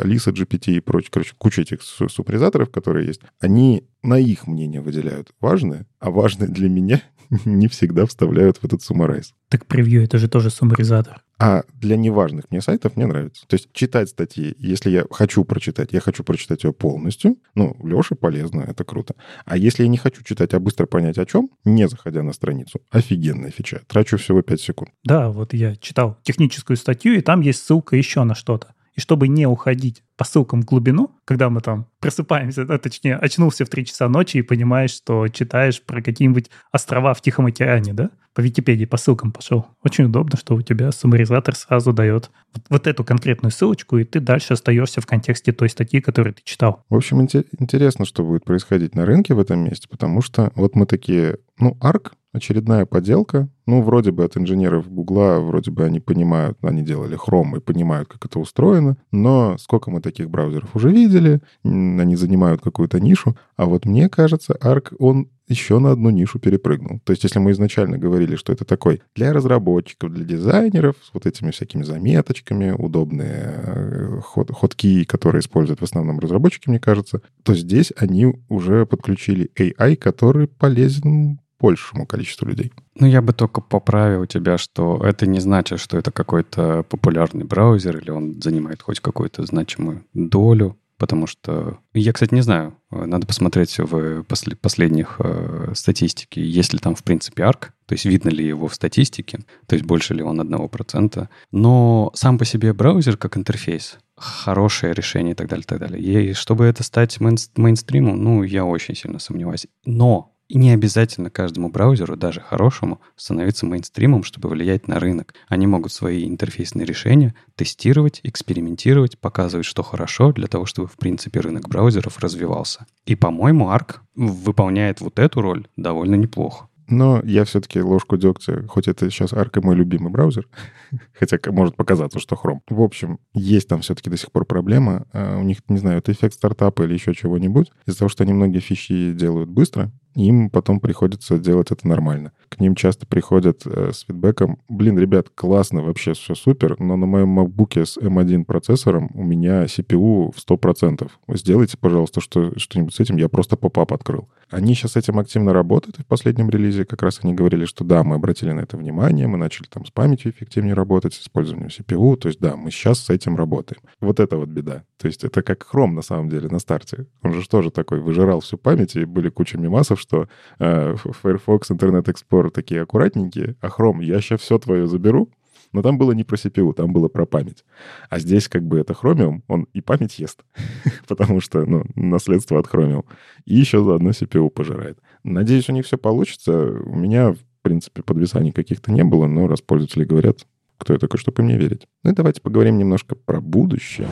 Алиса GPT и прочее, короче, куча этих суммаризаторов, которые есть, они на их мнение выделяют важное, а важное для меня не всегда вставляют в этот суммарайз. Так превью — это же тоже суммаризатор. А для неважных мне сайтов мне нравится. То есть читать статьи, если я хочу прочитать, я хочу прочитать ее полностью. Ну, Леше полезно, это круто. А если я не хочу читать, а быстро понять о чем, не заходя на страницу, офигенная фича. Трачу всего 5 секунд. Да, вот я читал техническую статью, и там есть ссылка еще на что-то. И чтобы не уходить по ссылкам в глубину, когда мы там просыпаемся, а, точнее, очнулся в 3 часа ночи и понимаешь, что читаешь про какие-нибудь острова в Тихом океане, да? По Википедии, по ссылкам пошел. Очень удобно, что у тебя суммаризатор сразу дает вот, вот эту конкретную ссылочку, и ты дальше остаешься в контексте той статьи, которую ты читал. В общем, интересно, что будет происходить на рынке в этом месте, потому что вот мы такие, ну, ARC очередная поделка. Ну, вроде бы от инженеров Гугла, вроде бы они понимают, они делали Chrome и понимают, как это устроено, но сколько мы таких браузеров уже видели, они занимают какую-то нишу, а вот мне кажется, Arc, он еще на одну нишу перепрыгнул. То есть если мы изначально говорили, что это такой для разработчиков, для дизайнеров, с вот этими всякими заметочками, удобные э, ход, ходки, которые используют в основном разработчики, мне кажется, то здесь они уже подключили AI, который полезен большему количеству людей. Ну, я бы только поправил тебя, что это не значит, что это какой-то популярный браузер или он занимает хоть какую-то значимую долю потому что... Я, кстати, не знаю, надо посмотреть в после, последних э, статистике, есть ли там, в принципе, арк, то есть видно ли его в статистике, то есть больше ли он одного процента. Но сам по себе браузер как интерфейс хорошее решение и так далее, и так далее. И чтобы это стать мейн, мейнстримом, ну, я очень сильно сомневаюсь. Но и не обязательно каждому браузеру, даже хорошему, становиться мейнстримом, чтобы влиять на рынок. Они могут свои интерфейсные решения тестировать, экспериментировать, показывать, что хорошо, для того, чтобы, в принципе, рынок браузеров развивался. И, по-моему, ARC выполняет вот эту роль довольно неплохо. Но я все-таки ложку дегтя, хоть это сейчас Arc мой любимый браузер, хотя может показаться, что Chrome. В общем, есть там все-таки до сих пор проблема. А у них, не знаю, это эффект стартапа или еще чего-нибудь. Из-за того, что они многие фичи делают быстро, им потом приходится делать это нормально. К ним часто приходят э, с фидбэком, блин, ребят, классно, вообще все супер, но на моем MacBook с M1 процессором у меня CPU в 100%. Сделайте, пожалуйста, что, что-нибудь с этим, я просто поп-ап открыл. Они сейчас с этим активно работают, и в последнем релизе как раз они говорили, что да, мы обратили на это внимание, мы начали там с памятью эффективнее работать, с использованием CPU, то есть да, мы сейчас с этим работаем. Вот это вот беда. То есть это как Chrome на самом деле на старте. Он же тоже такой выжирал всю память, и были куча мемасов, что э, Firefox, Internet Explorer такие аккуратненькие, а Chrome, я сейчас все твое заберу, но там было не про CPU, там было про память. А здесь как бы это Chromium, он и память ест, потому что, ну, наследство от Chromium. И еще заодно CPU пожирает. Надеюсь, у них все получится. У меня, в принципе, подвисаний каких-то не было, но раз пользователи говорят, кто я такой, чтобы мне верить. Ну и давайте поговорим немножко про будущее.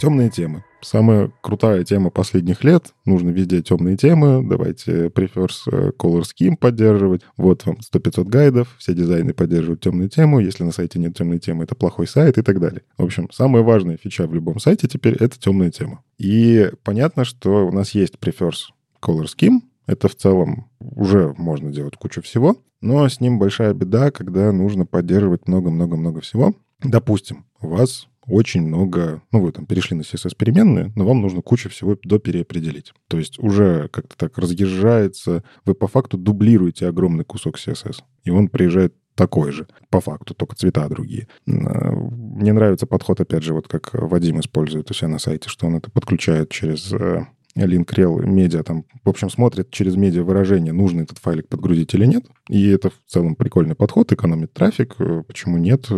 Темные темы. Самая крутая тема последних лет. Нужно везде темные темы. Давайте Prefers Color Scheme поддерживать. Вот вам 100-500 гайдов. Все дизайны поддерживают темную тему. Если на сайте нет темной темы, это плохой сайт и так далее. В общем, самая важная фича в любом сайте теперь — это темная тема. И понятно, что у нас есть Prefers Color Scheme. Это в целом уже можно делать кучу всего. Но с ним большая беда, когда нужно поддерживать много-много-много всего. Допустим, у вас очень много... Ну, вы там перешли на CSS-переменные, но вам нужно кучу всего допереопределить. То есть уже как-то так разъезжается, вы по факту дублируете огромный кусок CSS, и он приезжает такой же, по факту, только цвета другие. А, мне нравится подход, опять же, вот как Вадим использует у себя на сайте, что он это подключает через э, Link.rel медиа, там, в общем, смотрит через медиа выражение, нужно этот файлик подгрузить или нет. И это в целом прикольный подход, экономит трафик. Э, почему нет?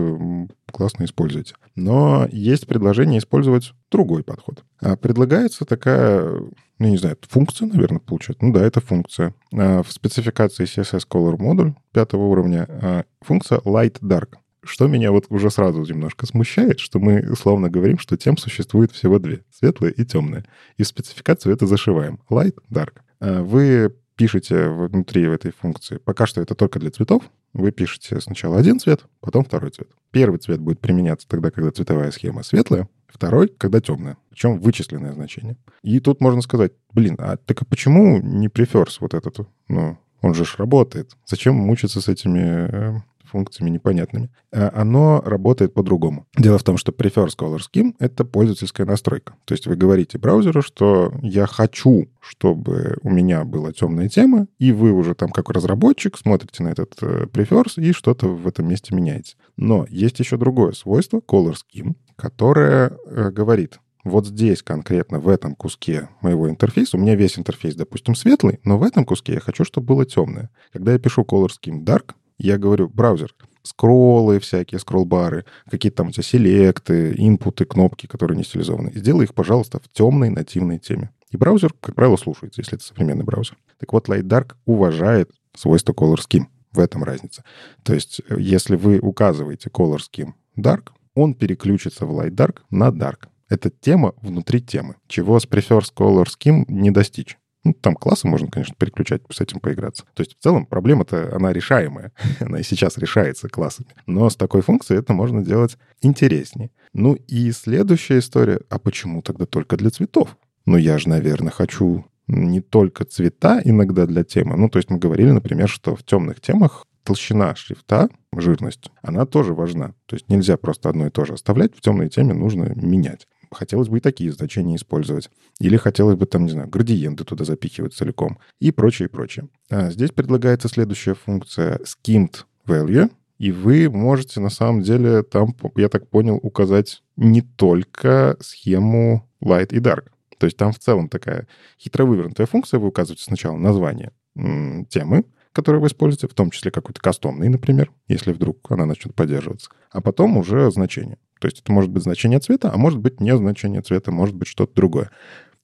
Классно используйте. Но есть предложение использовать другой подход. А предлагается такая, ну, не знаю, функция, наверное, получается. Ну да, это функция. А в спецификации CSS Color модуль пятого уровня а функция Light Dark. Что меня вот уже сразу немножко смущает, что мы условно говорим, что тем существует всего две. Светлая и темная. И в спецификацию это зашиваем. Light, dark. А вы пишете внутри этой функции, пока что это только для цветов, вы пишете сначала один цвет, потом второй цвет. Первый цвет будет применяться тогда, когда цветовая схема светлая, второй, когда темная, причем вычисленное значение. И тут можно сказать, блин, а так а почему не преферс вот этот, ну, он же ж работает. Зачем мучиться с этими э, функциями непонятными, а оно работает по-другому. Дело в том, что Prefers Color Scheme — это пользовательская настройка. То есть вы говорите браузеру, что я хочу, чтобы у меня была темная тема, и вы уже там как разработчик смотрите на этот э, Prefers и что-то в этом месте меняете. Но есть еще другое свойство Color Scheme, которое э, говорит, вот здесь конкретно в этом куске моего интерфейса, у меня весь интерфейс, допустим, светлый, но в этом куске я хочу, чтобы было темное. Когда я пишу Color Scheme Dark, я говорю, браузер, скроллы всякие, скролл-бары, какие-то там у тебя селекты, инпуты, кнопки, которые не стилизованы. Сделай их, пожалуйста, в темной нативной теме. И браузер, как правило, слушается, если это современный браузер. Так вот, Light Dark уважает свойства Color Scheme. В этом разница. То есть, э, если вы указываете Color Scheme Dark, он переключится в Light Dark на Dark. Это тема внутри темы, чего с Prefers Color Scheme не достичь. Ну, там классы можно, конечно, переключать, с этим поиграться. То есть в целом проблема-то, она решаемая. она и сейчас решается классами. Но с такой функцией это можно делать интереснее. Ну и следующая история. А почему тогда только для цветов? Ну я же, наверное, хочу не только цвета иногда для темы. Ну, то есть мы говорили, например, что в темных темах толщина шрифта, жирность, она тоже важна. То есть нельзя просто одно и то же оставлять, в темной теме нужно менять. Хотелось бы и такие значения использовать. Или хотелось бы там, не знаю, градиенты туда запихивать целиком. И прочее, и прочее. А здесь предлагается следующая функция skimmed value. И вы можете на самом деле там, я так понял, указать не только схему light и dark. То есть там в целом такая хитро вывернутая функция. Вы указываете сначала название темы, которые вы используете, в том числе какой-то кастомный, например, если вдруг она начнет поддерживаться, а потом уже значение. То есть это может быть значение цвета, а может быть не значение цвета, может быть что-то другое.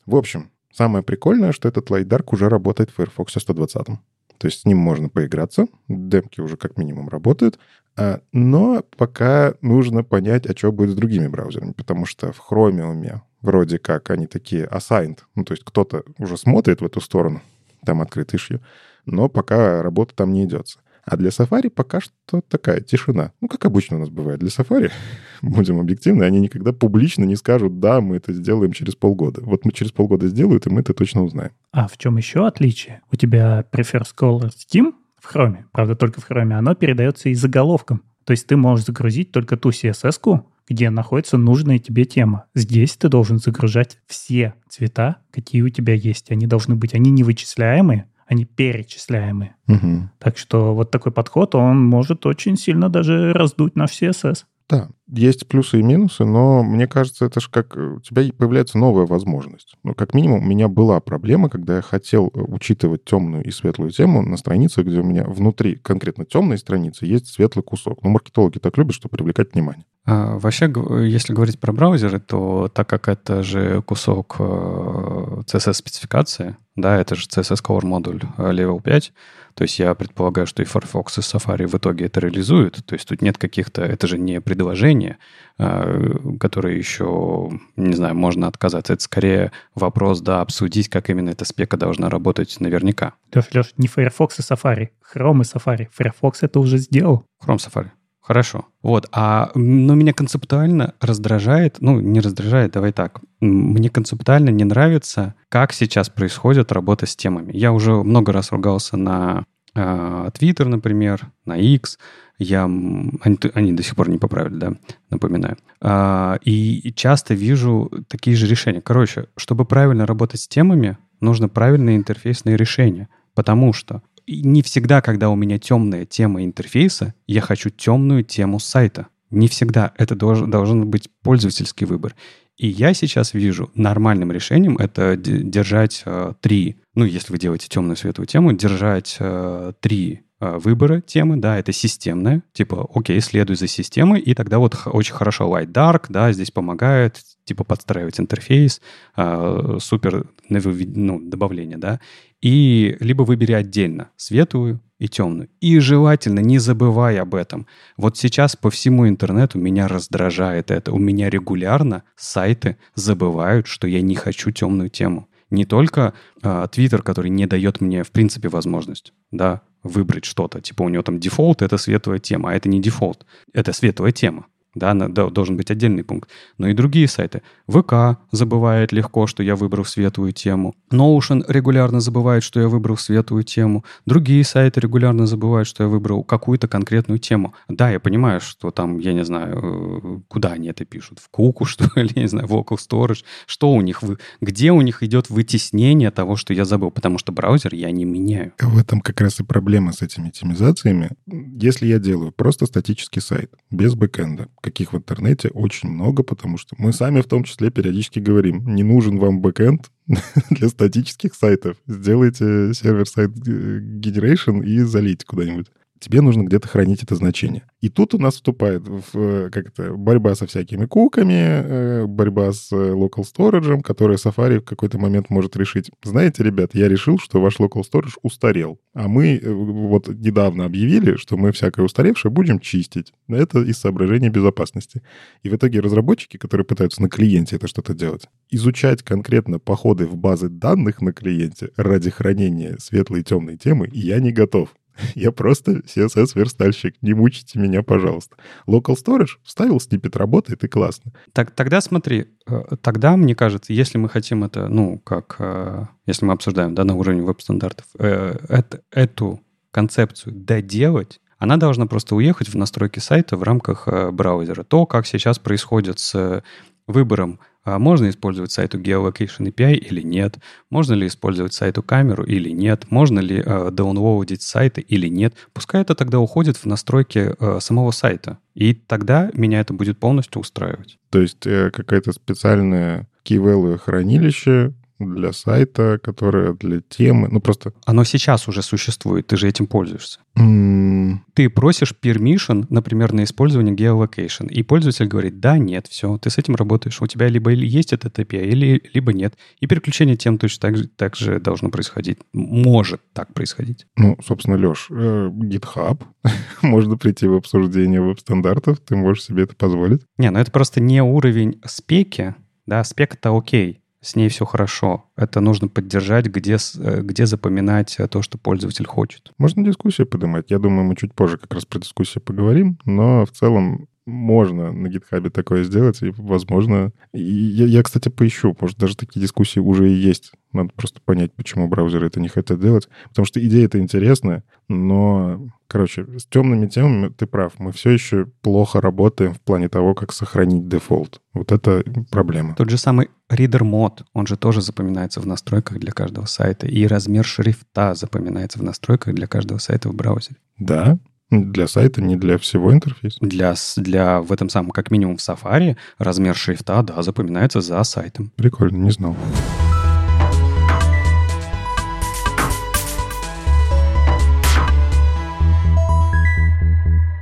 В общем, самое прикольное, что этот Light Dark уже работает в Firefox 120. То есть с ним можно поиграться, демки уже как минимум работают, а, но пока нужно понять, а что будет с другими браузерами, потому что в Chromium вроде как они такие assigned, ну то есть кто-то уже смотрит в эту сторону, там открытый ишью, но пока работа там не идется. А для Safari пока что такая тишина. Ну, как обычно у нас бывает для Safari, будем объективны, они никогда публично не скажут, да, мы это сделаем через полгода. Вот мы через полгода сделают, и мы это точно узнаем. А в чем еще отличие? У тебя Prefer Scholar Steam в Chrome, правда, только в Chrome, оно передается и заголовком. То есть ты можешь загрузить только ту CSS-ку, где находится нужная тебе тема. Здесь ты должен загружать все цвета, какие у тебя есть. Они должны быть, они невычисляемые, они перечисляемые. Угу. Так что вот такой подход, он может очень сильно даже раздуть на CSS. Да, есть плюсы и минусы, но мне кажется, это же как у тебя появляется новая возможность. Ну, как минимум, у меня была проблема, когда я хотел э, учитывать темную и светлую тему на странице, где у меня внутри конкретно темной страницы есть светлый кусок. Но маркетологи так любят, что привлекать внимание. А, вообще, если говорить про браузеры, то так как это же кусок CSS-спецификации, э, да, это же CSS Core модуль э, Level 5, то есть я предполагаю, что и Firefox, и Safari в итоге это реализуют. То есть тут нет каких-то... Это же не предложение, э, которое еще, не знаю, можно отказаться. Это скорее вопрос, да, обсудить, как именно эта спека должна работать наверняка. Леш, Леш, не Firefox и Safari, Chrome и Safari. Firefox это уже сделал. Chrome Safari. Хорошо. Вот, а, но меня концептуально раздражает, ну, не раздражает, давай так. Мне концептуально не нравится, как сейчас происходит работа с темами. Я уже много раз ругался на э, Twitter, например, на X. Я, они, они до сих пор не поправили, да, напоминаю. А, и часто вижу такие же решения. Короче, чтобы правильно работать с темами, нужно правильное интерфейсное решение. Потому что не всегда, когда у меня темная тема интерфейса, я хочу темную тему сайта. Не всегда. Это должен, должен быть пользовательский выбор. И я сейчас вижу нормальным решением это держать э, три, ну, если вы делаете темную светлую тему, держать э, три э, выбора темы, да, это системная, типа, окей, следуй за системой, и тогда вот очень хорошо light dark, да, здесь помогает, типа, подстраивать интерфейс, э, супер ну, добавление, да, и либо выбери отдельно светлую и темную. И желательно не забывай об этом. Вот сейчас по всему интернету меня раздражает это. У меня регулярно сайты забывают, что я не хочу темную тему. Не только а, Твиттер, э, который не дает мне, в принципе, возможность да, выбрать что-то. Типа у него там дефолт — это светлая тема, а это не дефолт. Это светлая тема да, должен быть отдельный пункт. Но и другие сайты. ВК забывает легко, что я выбрал светлую тему. Notion регулярно забывает, что я выбрал светлую тему. Другие сайты регулярно забывают, что я выбрал какую-то конкретную тему. Да, я понимаю, что там, я не знаю, э, куда они это пишут. В куку, что ли, не знаю, в Vocal Storage. Что у них, где у них идет вытеснение того, что я забыл? Потому что браузер я не меняю. В этом как раз и проблема с этими темизациями. Если я делаю просто статический сайт, без бэкэнда, каких в интернете очень много, потому что мы сами в том числе периодически говорим, не нужен вам бэкэнд для статических сайтов. Сделайте server-side generation и залейте куда-нибудь. Тебе нужно где-то хранить это значение. И тут у нас вступает в, э, как это, борьба со всякими куками, э, борьба с э, local storage, которая Safari в какой-то момент может решить. Знаете, ребят, я решил, что ваш local storage устарел. А мы вот недавно объявили, что мы всякое устаревшее будем чистить. Это из соображения безопасности. И в итоге разработчики, которые пытаются на клиенте это что-то делать, изучать конкретно походы в базы данных на клиенте ради хранения светлой и темной темы я не готов. Я просто CSS-верстальщик. Не мучите меня, пожалуйста. Local Storage вставил снипет, работает и классно. Так, тогда смотри, э, тогда, мне кажется, если мы хотим это, ну, как, э, если мы обсуждаем, да, на уровне веб-стандартов, э, эту концепцию доделать, она должна просто уехать в настройки сайта в рамках браузера. То, как сейчас происходит с выбором а можно использовать сайту Geolocation API или нет, можно ли использовать сайту камеру или нет, можно ли э, даунлоудить сайты или нет. Пускай это тогда уходит в настройки э, самого сайта. И тогда меня это будет полностью устраивать. То есть э, какая-то специальная key хранилище для сайта, которое для темы, ну просто... Оно сейчас уже существует, ты же этим пользуешься. Mm. Ты просишь permission, например, на использование geolocation, и пользователь говорит, да, нет, все, ты с этим работаешь, у тебя либо есть этот API, или, либо нет. И переключение тем точно так же, так же должно происходить. Может так происходить. Ну, собственно, Леш, э, GitHub, можно прийти в обсуждение веб-стандартов, ты можешь себе это позволить. Не, ну это просто не уровень спеки, да, спек это окей, с ней все хорошо. Это нужно поддержать, где, э, где запоминать э, то, что пользователь хочет. Можно дискуссию поднимать. Я думаю, мы чуть позже как раз про дискуссию поговорим, но в целом можно на гитхабе такое сделать, и, возможно... И я, я, кстати, поищу, может, даже такие дискуссии уже и есть. Надо просто понять, почему браузеры это не хотят делать. Потому что идея это интересная, но, короче, с темными темами ты прав. Мы все еще плохо работаем в плане того, как сохранить дефолт. Вот это проблема. Тот же самый Reader Mode, он же тоже запоминается в настройках для каждого сайта. И размер шрифта запоминается в настройках для каждого сайта в браузере. Да, для сайта, не для всего интерфейса? Для, для в этом самом, как минимум в Safari, размер шрифта, да, запоминается за сайтом. Прикольно, не знал.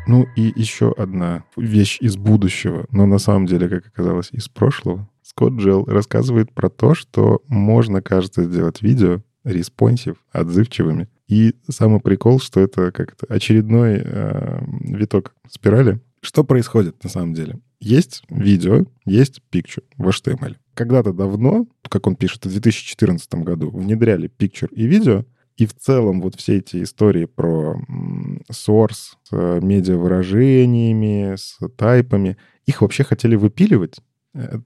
Ну и еще одна вещь из будущего, но на самом деле, как оказалось, из прошлого. Скотт Джелл рассказывает про то, что можно, кажется, сделать видео responsive, отзывчивыми, и самый прикол, что это как-то очередной э, виток спирали. Что происходит на самом деле? Есть видео, есть picture в HTML. Когда-то давно, как он пишет, в 2014 году внедряли picture и видео, и в целом вот все эти истории про source с э, медиавыражениями, с тайпами, их вообще хотели выпиливать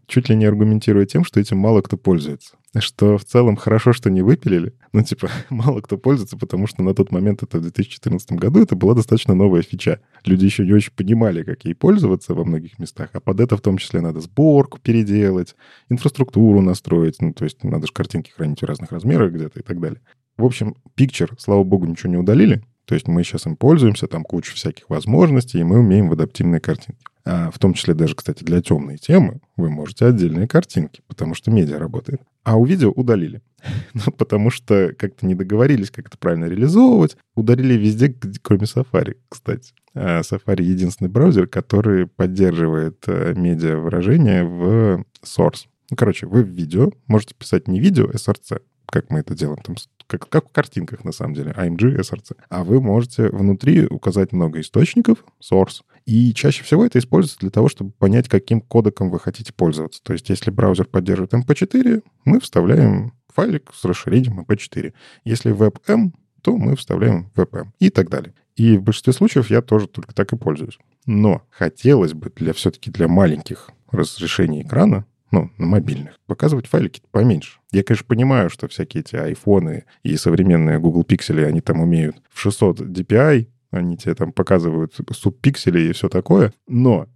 чуть ли не аргументируя тем, что этим мало кто пользуется. Что в целом хорошо, что не выпилили. Ну, типа, мало кто пользуется, потому что на тот момент, это в 2014 году, это была достаточно новая фича. Люди еще не очень понимали, как ей пользоваться во многих местах, а под это в том числе надо сборку переделать, инфраструктуру настроить, ну, то есть надо же картинки хранить в разных размерах где-то и так далее. В общем, Picture, слава богу, ничего не удалили, то есть мы сейчас им пользуемся, там куча всяких возможностей, и мы умеем в адаптивные картинки. А в том числе даже, кстати, для темной темы вы можете отдельные картинки, потому что медиа работает. А у видео удалили. ну, потому что как-то не договорились, как это правильно реализовывать. Удалили везде, кроме Safari, кстати. А Safari — единственный браузер, который поддерживает э, медиа выражения в source. Ну, короче, вы в видео можете писать не видео, а SRC, как мы это делаем там как, как в картинках, на самом деле, AMG, SRC. А вы можете внутри указать много источников, source, и чаще всего это используется для того, чтобы понять, каким кодеком вы хотите пользоваться. То есть, если браузер поддерживает MP4, мы вставляем файлик с расширением MP4. Если WebM, то мы вставляем WebM и так далее. И в большинстве случаев я тоже только так и пользуюсь. Но хотелось бы для все-таки для маленьких разрешений экрана ну, на мобильных, показывать файлики поменьше. Я, конечно, понимаю, что всякие эти айфоны и современные Google Pixel, они там умеют в 600 DPI, они тебе там показывают субпиксели и все такое, но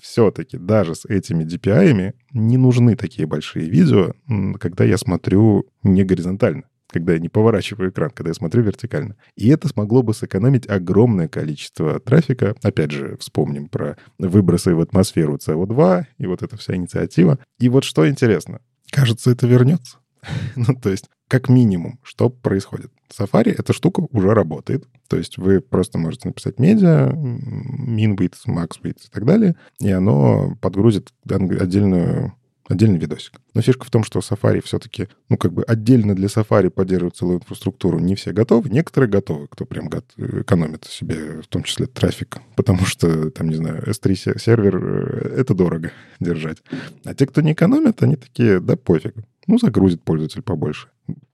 все-таки даже с этими DPI не нужны такие большие видео, когда я смотрю не горизонтально когда я не поворачиваю экран, когда я смотрю вертикально. И это смогло бы сэкономить огромное количество трафика. Опять же, вспомним про выбросы в атмосферу СО2 и вот эта вся инициатива. И вот что интересно, кажется, это вернется. ну, то есть, как минимум, что происходит? Safari эта штука уже работает. То есть вы просто можете написать медиа, min width, max width и так далее, и оно подгрузит отдельную отдельный видосик. Но фишка в том, что Safari все-таки, ну, как бы отдельно для Safari поддерживать целую инфраструктуру не все готовы. Некоторые готовы, кто прям экономит себе, в том числе, трафик. Потому что, там, не знаю, S3 сервер — это дорого держать. А те, кто не экономит, они такие, да пофиг. Ну, загрузит пользователь побольше.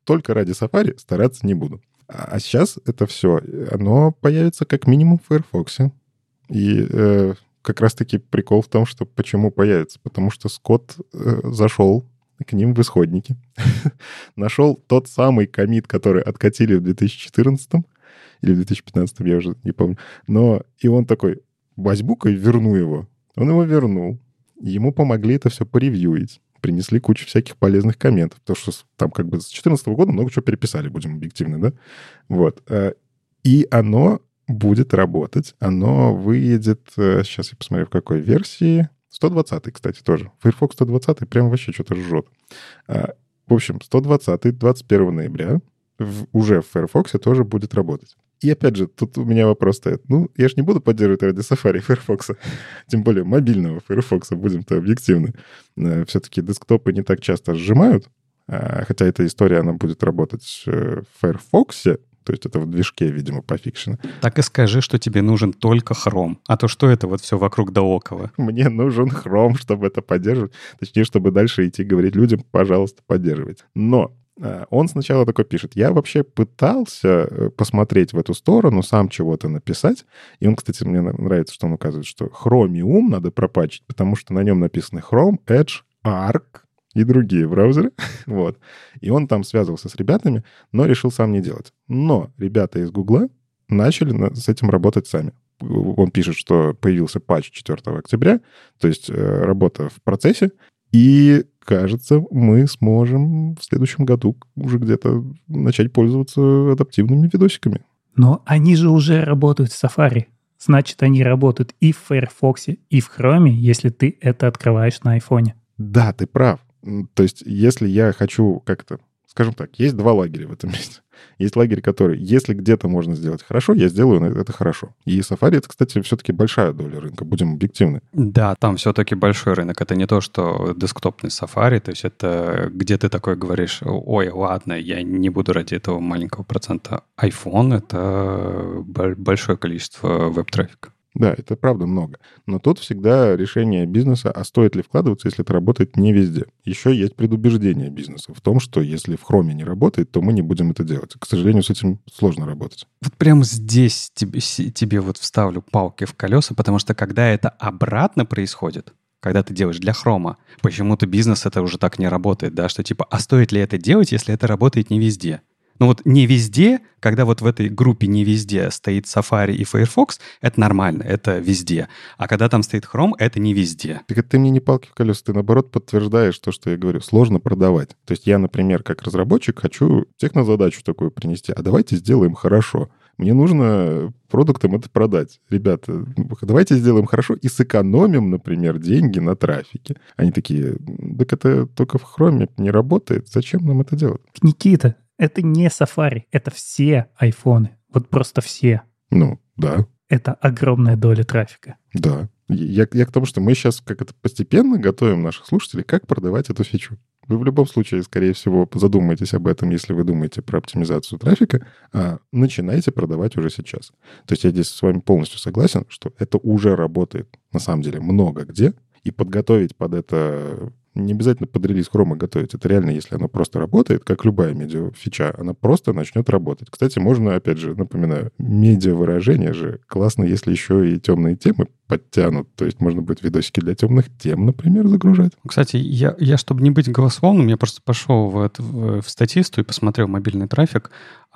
Только ради Safari стараться не буду. А сейчас это все, оно появится как минимум в Firefox. И э, как раз-таки прикол в том, что почему появится. Потому что Скотт э, зашел к ним в исходники, нашел тот самый комит, который откатили в 2014 или в 2015, я уже не помню. Но и он такой, возьму-ка и верну его. Он его вернул. Ему помогли это все поревьюить принесли кучу всяких полезных комментов. Потому что там как бы с 2014 года много чего переписали, будем объективны, да? Вот. Э, и оно будет работать. Оно выйдет... Сейчас э, я посмотрю, в какой версии. 120 кстати, тоже. Firefox 120 прям вообще что-то жжет. Э, в общем, 120 21 ноября уже в Firefox тоже будет работать. И опять же, тут у меня вопрос стоит. Ну, я же не буду поддерживать ради Safari Firefox, тем более мобильного Firefox, будем-то объективны. Э, Все-таки десктопы не так часто сжимают, а, хотя эта история, она будет работать э, в Firefox, то есть это в движке, видимо, пофикшено. Так и скажи, что тебе нужен только Chrome. А то что это вот все вокруг да около? Мне нужен Chrome, чтобы это поддерживать. Точнее, чтобы дальше идти говорить людям, пожалуйста, поддерживайте. Но Э, он сначала такой пишет, я вообще пытался э, посмотреть в эту сторону, сам чего-то написать. И он, кстати, мне нравится, что он указывает, что Chromium надо пропачить, потому что на нем написаны Chrome, Edge, Arc и другие браузеры. вот. И он там связывался с ребятами, но решил сам не делать. Но ребята из Гугла начали с этим работать сами. Он пишет, что появился патч 4 октября, то есть э, работа в процессе, и кажется, мы сможем в следующем году уже где-то начать пользоваться адаптивными видосиками. Но они же уже работают в Safari. Значит, они работают и в Firefox, и в Chrome, если ты это открываешь на айфоне. Да, ты прав. То есть, если я хочу как-то скажем так, есть два лагеря в этом месте. Есть лагерь, который, если где-то можно сделать хорошо, я сделаю это хорошо. И Safari, это, кстати, все-таки большая доля рынка, будем объективны. Да, там все-таки большой рынок. Это не то, что десктопный Safari, то есть это где ты такой говоришь, ой, ладно, я не буду ради этого маленького процента iPhone, это большое количество веб-трафика. Да, это правда много. Но тут всегда решение бизнеса, а стоит ли вкладываться, если это работает не везде. Еще есть предубеждение бизнеса в том, что если в хроме не работает, то мы не будем это делать. К сожалению, с этим сложно работать. Вот прямо здесь тебе, тебе вот вставлю палки в колеса, потому что когда это обратно происходит, когда ты делаешь для хрома, почему-то бизнес это уже так не работает, да, что типа, а стоит ли это делать, если это работает не везде? Но вот не везде, когда вот в этой группе не везде стоит Safari и Firefox, это нормально, это везде. А когда там стоит Chrome, это не везде. Так ты мне не палки в колеса, ты наоборот подтверждаешь то, что я говорю. Сложно продавать. То есть я, например, как разработчик хочу технозадачу такую принести, а давайте сделаем хорошо. Мне нужно продуктам это продать. Ребята, давайте сделаем хорошо и сэкономим, например, деньги на трафике. Они такие, так это только в хроме не работает. Зачем нам это делать? Никита, это не Safari, это все айфоны. Вот просто все. Ну, да. Это огромная доля трафика. Да. Я, я к тому, что мы сейчас как это постепенно готовим наших слушателей, как продавать эту фичу. Вы в любом случае, скорее всего, задумаетесь об этом, если вы думаете про оптимизацию трафика, а начинайте продавать уже сейчас. То есть я здесь с вами полностью согласен, что это уже работает на самом деле много где, и подготовить под это не обязательно под релиз хрома готовить. Это реально, если оно просто работает, как любая медиа-фича, она просто начнет работать. Кстати, можно, опять же, напоминаю, медиа-выражение же классно, если еще и темные темы подтянут. То есть можно будет видосики для темных тем, например, загружать. Кстати, я, я чтобы не быть голословным, я просто пошел в, в, в статисту и посмотрел мобильный трафик.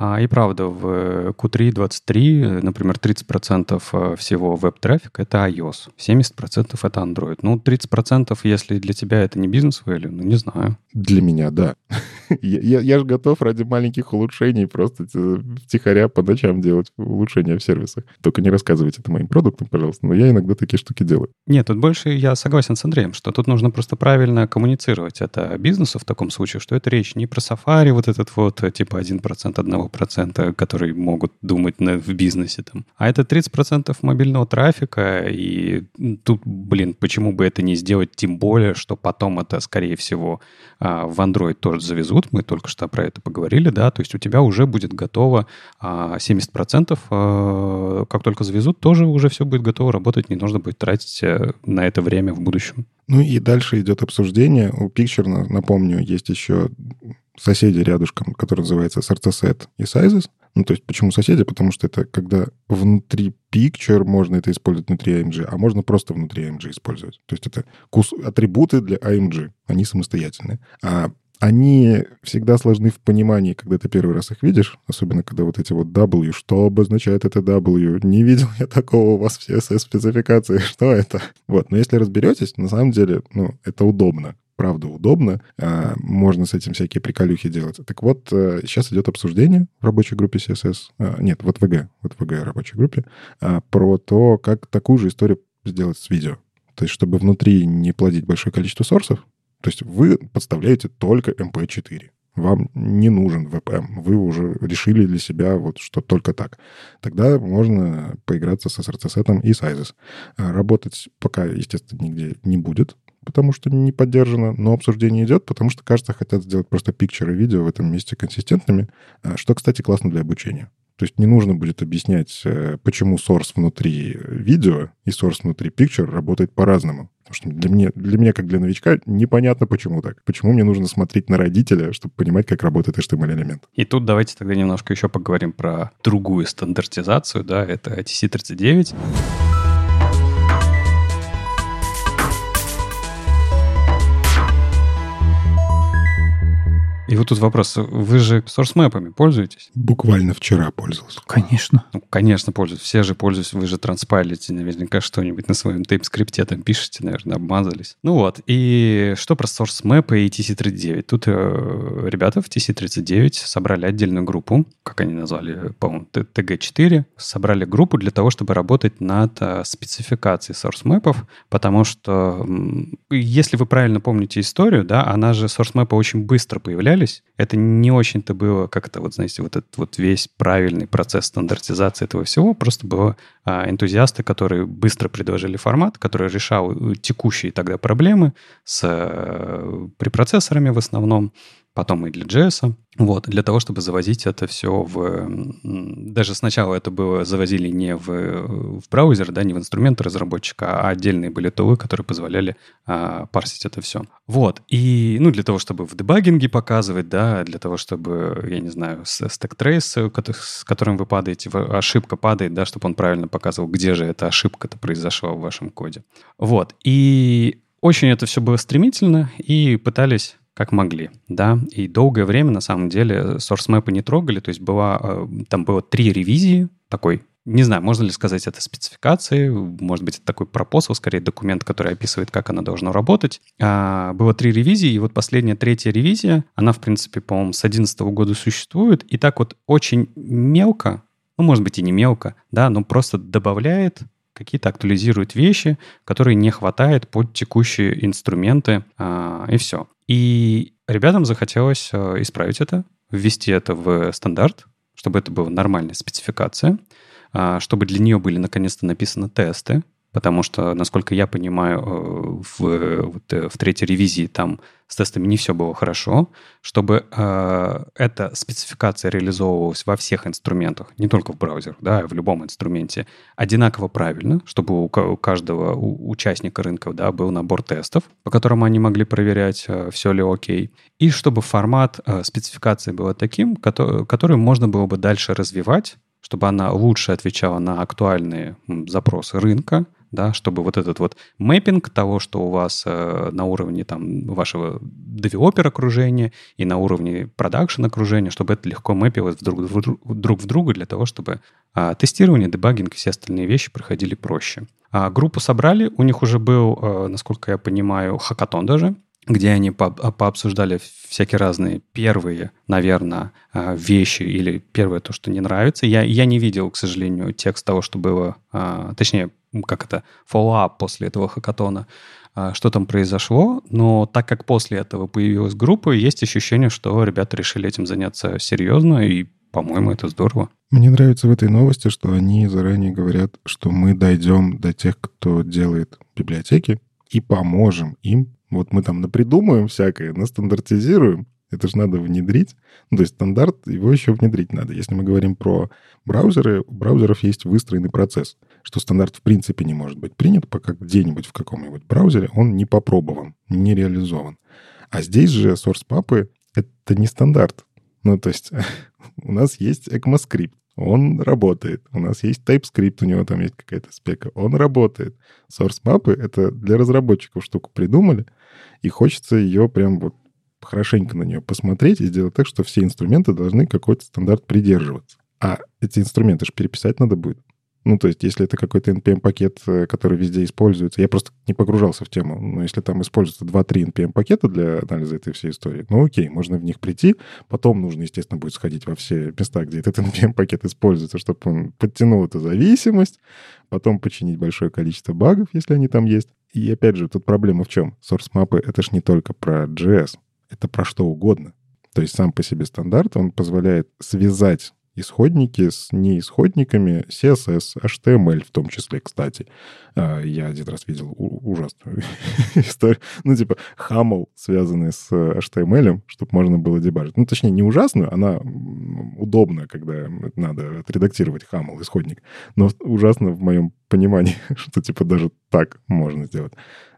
А, и правда, в Q3 23, например, 30% э, всего веб-трафика — это iOS, 70% — это Android. Ну, 30% если для тебя это не бизнес-value, ну, не знаю. Для меня, да. я, я, я же готов ради маленьких улучшений просто втихаря по ночам делать улучшения в сервисах. Только не рассказывайте это моим продуктам, пожалуйста. Но я иногда иногда такие штуки делают. Нет, тут больше я согласен с Андреем, что тут нужно просто правильно коммуницировать это бизнесу в таком случае, что это речь не про Safari, вот этот вот типа 1%, 1%, который могут думать на, в бизнесе там, а это 30% мобильного трафика, и тут, блин, почему бы это не сделать, тем более, что потом это, скорее всего, а, в Android тоже завезут, мы только что про это поговорили, да, то есть у тебя уже будет готово 70%, а, а, как только завезут, тоже уже все будет готово работать, не нужно будет тратить э, на это время в будущем. Ну и дальше идет обсуждение. У Picture, напомню, есть еще соседи рядышком, который называется Sartaset и Sizes. Ну, то есть почему соседи? Потому что это когда внутри Picture можно это использовать внутри AMG, а можно просто внутри AMG использовать. То есть это кус... атрибуты для AMG, они самостоятельные. А они всегда сложны в понимании, когда ты первый раз их видишь, особенно когда вот эти вот W, что обозначает это W, не видел я такого у вас в CSS-спецификации, что это? Вот, но если разберетесь, на самом деле, ну, это удобно правда удобно. А, можно с этим всякие приколюхи делать. Так вот, сейчас э, идет обсуждение в рабочей группе CSS, а, нет, в ВГ, в ВГ рабочей группе, а, про то, как такую же историю сделать с видео. То есть, чтобы внутри не плодить большое количество сорсов, то есть вы подставляете только MP4. Вам не нужен VPM. Вы уже решили для себя, вот, что только так. Тогда можно поиграться со SRC и Sizes. Работать пока, естественно, нигде не будет, потому что не поддержано, но обсуждение идет, потому что, кажется, хотят сделать просто пикчеры видео в этом месте консистентными, а, что, кстати, классно для обучения. То есть не нужно будет объяснять, э, почему source внутри видео и source внутри picture работает по-разному. Потому что для меня, для меня, как для новичка, непонятно, почему так. Почему мне нужно смотреть на родителя, чтобы понимать, как работает HTML-элемент. И тут давайте тогда немножко еще поговорим про другую стандартизацию, да, это TC39. И вот тут вопрос. Вы же сорсмэпами пользуетесь? Буквально вчера пользовался. Конечно. Ну, конечно, пользуюсь. Все же пользуются. Вы же транспайлите наверняка что-нибудь на своем тейп-скрипте там пишете, наверное, обмазались. Ну вот. И что про сорсмэпы и TC39? Тут э, ребята в TC39 собрали отдельную группу, как они назвали, по-моему, TG4, собрали группу для того, чтобы работать над э, спецификацией сорсмэпов, потому что, если вы правильно помните историю, да, она же сорсмэпы очень быстро появлялись, общались, это не очень-то было как-то, вот знаете, вот этот вот весь правильный процесс стандартизации этого всего. Просто было а, энтузиасты, которые быстро предложили формат, который решал э, текущие тогда проблемы с а, препроцессорами в основном, потом и для JS. Вот, для того, чтобы завозить это все в... Даже сначала это было, завозили не в, в браузер, да, не в инструменты разработчика, а отдельные были тулы, которые позволяли а, парсить это все. Вот, и, ну, для того, чтобы в дебагинге показывать, да, для того, чтобы, я не знаю, стек трейс, с которым вы падаете, ошибка падает, да, чтобы он правильно показывал, где же эта ошибка-то произошла в вашем коде. Вот, и очень это все было стремительно, и пытались как могли, да, и долгое время, на самом деле, source map не трогали, то есть была, э, там было три ревизии, такой, не знаю, можно ли сказать это спецификации, может быть, это такой пропосл, скорее документ, который описывает, как она должна работать. А, было три ревизии, и вот последняя, третья ревизия, она, в принципе, по-моему, с 2011 года существует, и так вот очень мелко, ну, может быть, и не мелко, да, но просто добавляет какие-то актуализирует вещи, которые не хватает под текущие инструменты, а, и все. И ребятам захотелось э, исправить это, ввести это в стандарт, чтобы это была нормальная спецификация, а, чтобы для нее были наконец-то написаны тесты, потому что, насколько я понимаю, э, в, э, в третьей ревизии там с тестами не все было хорошо, чтобы э, эта спецификация реализовывалась во всех инструментах, не только в браузерах, да, а в любом инструменте, одинаково правильно, чтобы у, у каждого у, участника рынка да, был набор тестов, по которым они могли проверять, э, все ли окей, и чтобы формат э, спецификации был таким, который, который можно было бы дальше развивать, чтобы она лучше отвечала на актуальные запросы рынка, да, чтобы вот этот вот mapping того, что у вас э, на уровне там вашего девелопер окружения и на уровне production окружения, чтобы это легко мэпилось друг, друг в друга для того, чтобы э, тестирование, дебагинг и все остальные вещи проходили проще. А группу собрали, у них уже был, э, насколько я понимаю, хакатон даже, где они по пообсуждали всякие разные первые, наверное, а, вещи или первое то, что не нравится. Я, я не видел, к сожалению, текст того, что было, а, точнее, как это, follow-up после этого хакатона, а, что там произошло, но так как после этого появилась группа, есть ощущение, что ребята решили этим заняться серьезно, и, по-моему, это здорово. Мне нравится в этой новости, что они заранее говорят, что мы дойдем до тех, кто делает библиотеки, и поможем им. Вот мы там напридумаем всякое, настандартизируем, это же надо внедрить. Ну, то есть стандарт, его еще внедрить надо. Если мы говорим про браузеры, у браузеров есть выстроенный процесс, что стандарт в принципе не может быть принят, пока где-нибудь в каком-нибудь браузере он не попробован, не реализован. А здесь же source папы — это не стандарт. Ну, то есть у нас есть ECMAScript, он работает. У нас есть TypeScript, у него там есть какая-то спека. Он работает. Source мапы — это для разработчиков штуку придумали, и хочется ее прям вот хорошенько на нее посмотреть и сделать так, что все инструменты должны какой-то стандарт придерживаться. А эти инструменты же переписать надо будет. Ну, то есть, если это какой-то NPM-пакет, э, который везде используется, я просто не погружался в тему, но если там используется 2-3 NPM-пакета для анализа этой всей истории, ну, окей, можно в них прийти, потом нужно, естественно, будет сходить во все места, где этот NPM-пакет используется, чтобы он подтянул эту зависимость, потом починить большое количество багов, если они там есть. И опять же, тут проблема в чем? Source мапы — это ж не только про JS, это про что угодно. То есть сам по себе стандарт, он позволяет связать исходники с неисходниками CSS, HTML в том числе, кстати. А, я один раз видел ужасную историю. Ну, типа, хамл, связанный с HTML, чтобы можно было дебажить. Ну, точнее, не ужасную, она удобная, когда надо отредактировать хамл, исходник. Но ужасно в моем понимании, что, типа, даже так можно сделать.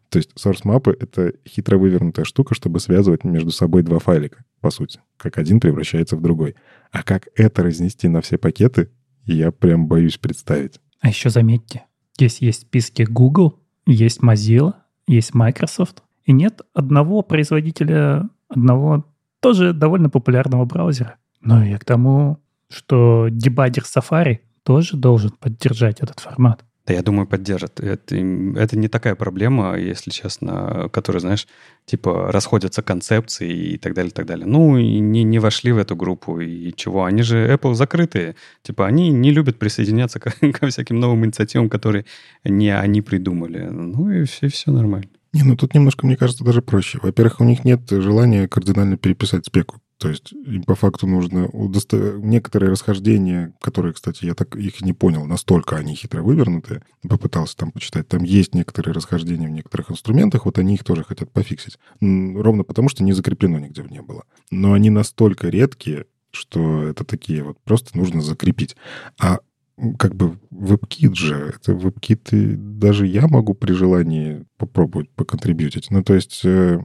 То есть source мапы — это хитро вывернутая штука, чтобы связывать между собой два файлика, по сути. Как один превращается в другой. А как это разнести на все пакеты, я прям боюсь представить. А еще заметьте, здесь есть списки Google, есть Mozilla, есть Microsoft, и нет одного производителя, одного тоже довольно популярного браузера. Ну и к тому, что дебаггер Safari тоже должен поддержать этот формат. Да, я думаю, поддержат. Это, это не такая проблема, если честно, которая, знаешь, типа расходятся концепции и так далее, и так далее. Ну, и не, не вошли в эту группу, и чего? Они же Apple закрытые. Типа они не любят присоединяться ко, ко всяким новым инициативам, которые не они придумали. Ну, и все, все нормально. Не, ну тут немножко, мне кажется, даже проще. Во-первых, у них нет желания кардинально переписать спеку. То есть по факту нужно удосто... некоторые расхождения, которые, кстати, я так их не понял, настолько они хитро вывернутые, попытался там почитать. Там есть некоторые расхождения в некоторых инструментах, вот они их тоже хотят пофиксить. Ровно потому, что не закреплено нигде не было. Но они настолько редкие, что это такие вот просто нужно закрепить. А как бы WebKit же, это WebKit даже я могу при желании попробовать поконтрибьютить. Ну, то есть э,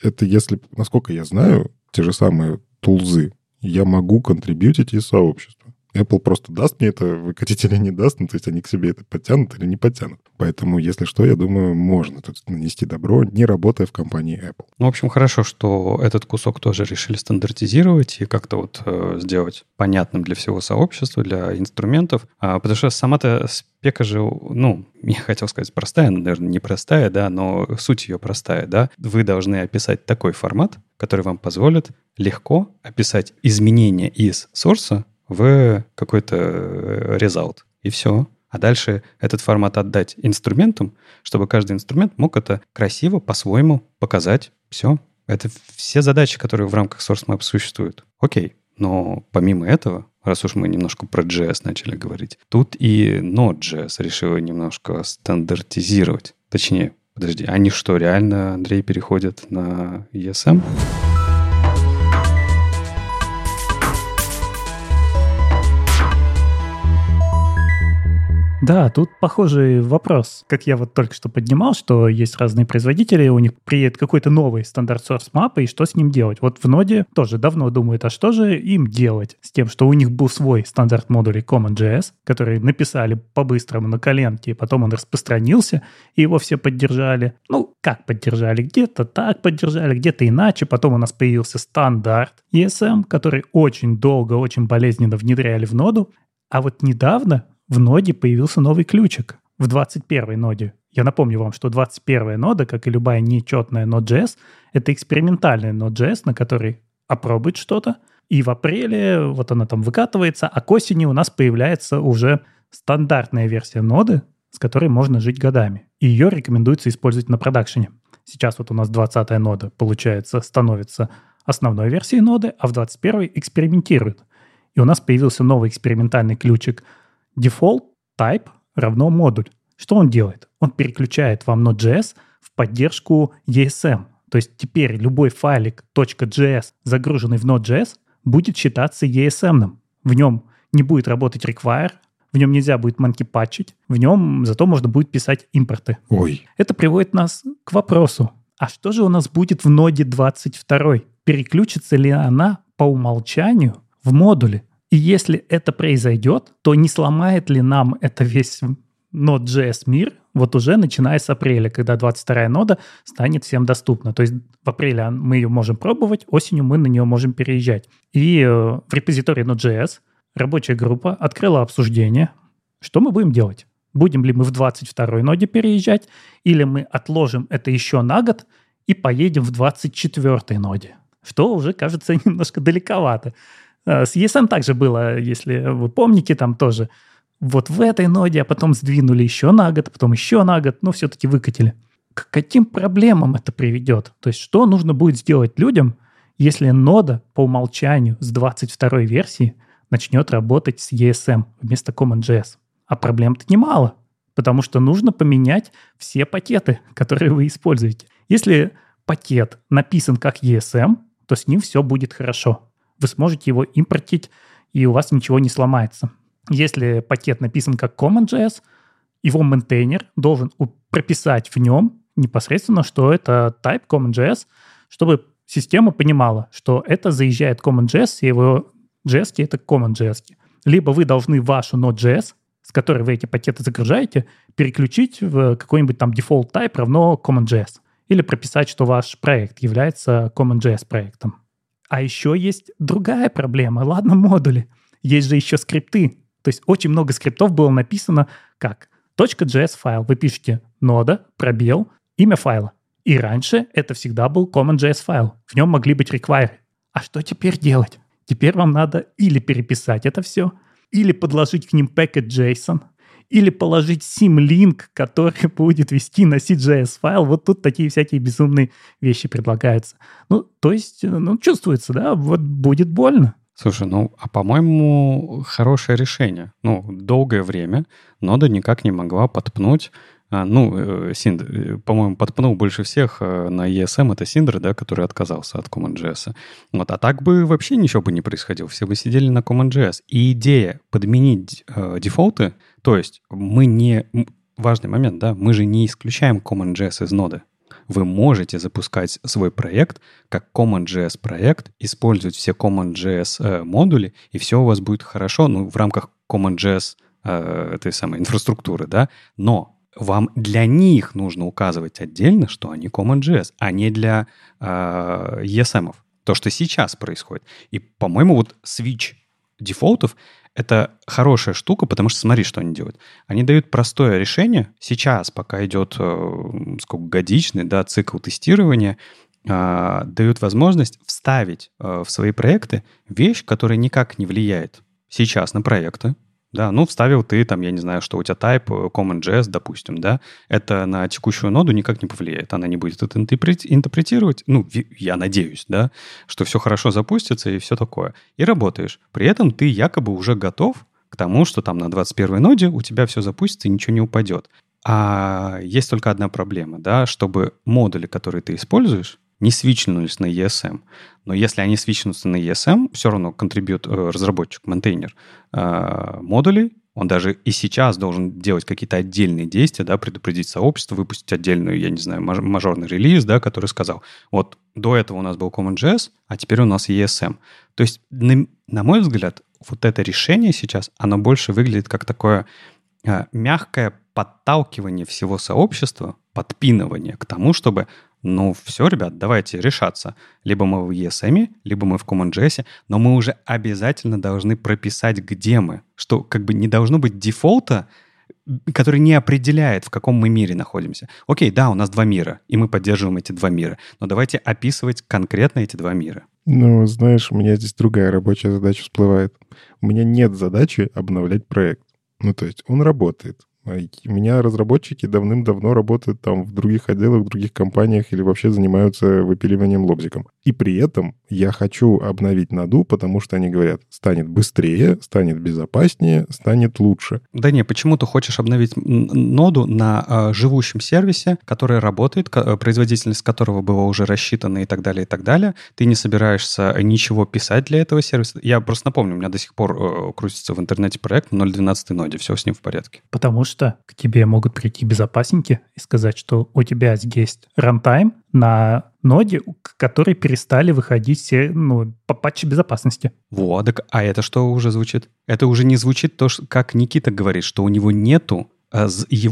это если, насколько я знаю, те же самые тулзы, я могу контрибьютить из сообщества. Apple просто даст мне это выкатить или не даст, ну, то есть они к себе это подтянут или не подтянут. Поэтому, если что, я думаю, можно тут нанести добро, не работая в компании Apple. Ну, в общем, хорошо, что этот кусок тоже решили стандартизировать и как-то вот э, сделать понятным для всего сообщества, для инструментов. А, потому что сама-то спека же, ну, я хотел сказать простая, но, наверное, не простая, да, но суть ее простая, да. Вы должны описать такой формат, который вам позволит легко описать изменения из сорса в какой-то э, result. И все. А дальше этот формат отдать инструментам, чтобы каждый инструмент мог это красиво по-своему показать. Все. Это все задачи, которые в рамках SourceMap существуют. Окей. Но помимо этого, раз уж мы немножко про JS начали говорить, тут и Node.js решила немножко стандартизировать. Точнее, подожди, они что, реально, Андрей, переходят на ESM? Да, тут похожий вопрос. Как я вот только что поднимал, что есть разные производители, у них приедет какой-то новый стандарт source map, и что с ним делать? Вот в ноде тоже давно думают, а что же им делать с тем, что у них был свой стандарт модулей CommonJS, который написали по-быстрому на коленке, и потом он распространился, и его все поддержали. Ну, как поддержали? Где-то так поддержали, где-то иначе. Потом у нас появился стандарт ESM, который очень долго, очень болезненно внедряли в ноду. А вот недавно в ноде появился новый ключик в 21 ноде. Я напомню вам, что 21 нода, как и любая нечетная Node.js, это экспериментальная Node.js, на которой опробует что-то, и в апреле вот она там выкатывается, а к осени у нас появляется уже стандартная версия ноды, с которой можно жить годами. И ее рекомендуется использовать на продакшене. Сейчас вот у нас 20-я нода, получается, становится основной версией ноды, а в 21-й экспериментирует. И у нас появился новый экспериментальный ключик default type равно модуль. Что он делает? Он переключает вам Node.js в поддержку ESM. То есть теперь любой файлик .js, загруженный в Node.js, будет считаться ESM. В нем не будет работать require, в нем нельзя будет манки-патчить, в нем зато можно будет писать импорты. Ой. Это приводит нас к вопросу, а что же у нас будет в ноде 22? Переключится ли она по умолчанию в модуле? И если это произойдет, то не сломает ли нам это весь Node.js мир вот уже начиная с апреля, когда 22 нода станет всем доступна. То есть в апреле мы ее можем пробовать, осенью мы на нее можем переезжать. И э, в репозитории Node.js рабочая группа открыла обсуждение, что мы будем делать. Будем ли мы в 22 ноде переезжать, или мы отложим это еще на год и поедем в 24 ноде, что уже кажется немножко далековато. Э, с ESM также было, если вы помните, там тоже вот в этой ноде, а потом сдвинули еще на год, а потом еще на год, но все-таки выкатили. К каким проблемам это приведет? То есть что нужно будет сделать людям, если нода по умолчанию с 22 версии начнет работать с ESM вместо CommonJS? А проблем-то немало, потому что нужно поменять все пакеты, которые вы используете. Если пакет написан как ESM, то с ним все будет хорошо. Вы сможете его импортить, и у вас ничего не сломается. Если пакет написан как CommonJS, его мейнтейнер должен прописать в нем непосредственно, что это type CommonJS, чтобы система понимала, что это заезжает CommonJS, и его JS это CommonJS. Либо вы должны вашу Node.js, с которой вы эти пакеты загружаете, переключить в какой-нибудь там default type равно CommonJS. Или прописать, что ваш проект является CommonJS проектом. А еще есть другая проблема. Ладно, модули. Есть же еще скрипты, то есть очень много скриптов было написано как .js файл. Вы пишете нода, пробел, имя файла. И раньше это всегда был CommonJS файл. В нем могли быть require. А что теперь делать? Теперь вам надо или переписать это все, или подложить к ним package.json, или положить sim-link, который будет вести на CJS файл. Вот тут такие всякие безумные вещи предлагаются. Ну, то есть, ну, чувствуется, да, вот будет больно. Слушай, ну, а по-моему, хорошее решение. Ну, долгое время нода никак не могла подпнуть а, ну, э, Синдер, э, по-моему, подпнул больше всех э, на ESM, это Синдер, да, который отказался от CommonJS. Вот, а так бы вообще ничего бы не происходило, все бы сидели на CommonJS. И идея подменить э, дефолты, то есть мы не... Важный момент, да, мы же не исключаем CommonJS из ноды вы можете запускать свой проект как CommonJS проект, использовать все CommonJS э, модули, и все у вас будет хорошо, ну, в рамках CommonJS э, этой самой инфраструктуры, да, но вам для них нужно указывать отдельно, что они CommonJS, а не для э, ESM. То, что сейчас происходит. И, по-моему, вот switch дефолтов это хорошая штука, потому что смотри, что они делают. Они дают простое решение. Сейчас, пока идет э, сколько годичный да, цикл тестирования, э, дают возможность вставить э, в свои проекты вещь, которая никак не влияет сейчас на проекты, да, ну, вставил ты там, я не знаю, что у тебя type э, CommonJS, допустим, да, это на текущую ноду никак не повлияет. Она не будет это интерпретировать. Ну, я надеюсь, да, что все хорошо запустится и все такое. И работаешь. При этом ты якобы уже готов к тому, что там на 21 ноде у тебя все запустится и ничего не упадет. А есть только одна проблема, да, чтобы модули, которые ты используешь, не свичнулись на ESM. Но если они свичнутся на ESM, все равно контрибьют э, разработчик, контейнер э, модулей, он даже и сейчас должен делать какие-то отдельные действия, да, предупредить сообщество, выпустить отдельную, я не знаю, мажорный релиз, да, который сказал, вот до этого у нас был CommonJS, а теперь у нас ESM. То есть, на, на мой взгляд, вот это решение сейчас, оно больше выглядит как такое э, мягкое подталкивание всего сообщества, подпинывание к тому, чтобы ну, все, ребят, давайте решаться. Либо мы в ESM, либо мы в CommonJS, но мы уже обязательно должны прописать, где мы. Что как бы не должно быть дефолта, который не определяет, в каком мы мире находимся. Окей, да, у нас два мира, и мы поддерживаем эти два мира, но давайте описывать конкретно эти два мира. Ну, знаешь, у меня здесь другая рабочая задача всплывает. У меня нет задачи обновлять проект. Ну, то есть он работает У меня разработчики давным-давно работают там в других отделах, в других компаниях или вообще занимаются выпиливанием лобзиком. И при этом я хочу обновить наду, потому что они говорят, станет быстрее, станет безопаснее, станет лучше. Да не, почему ты хочешь обновить ноду на э, живущем сервисе, который работает, производительность которого была уже рассчитана и так далее, и так далее. Ты не собираешься ничего писать для этого сервиса. Я просто напомню, у меня до сих пор э, крутится в интернете проект на 0.12 ноде, все с ним в порядке. Потому что к тебе могут прийти безопасники и сказать, что у тебя есть рантайм на ноде, которые перестали выходить все, ну, по патче безопасности. Вот, так, а это что уже звучит? Это уже не звучит то, как Никита говорит, что у него нету а,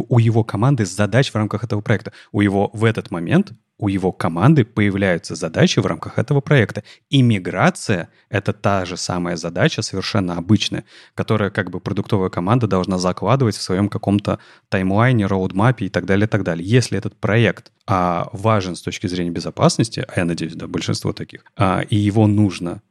у его команды задач в рамках этого проекта. У его в этот момент у его команды появляются задачи в рамках этого проекта. И миграция — это та же самая задача, совершенно обычная, которая как бы продуктовая команда должна закладывать в своем каком-то таймлайне, роудмапе и так далее, и так далее. Если этот проект а, важен с точки зрения безопасности, а я надеюсь, да, большинство таких, а, и его нужно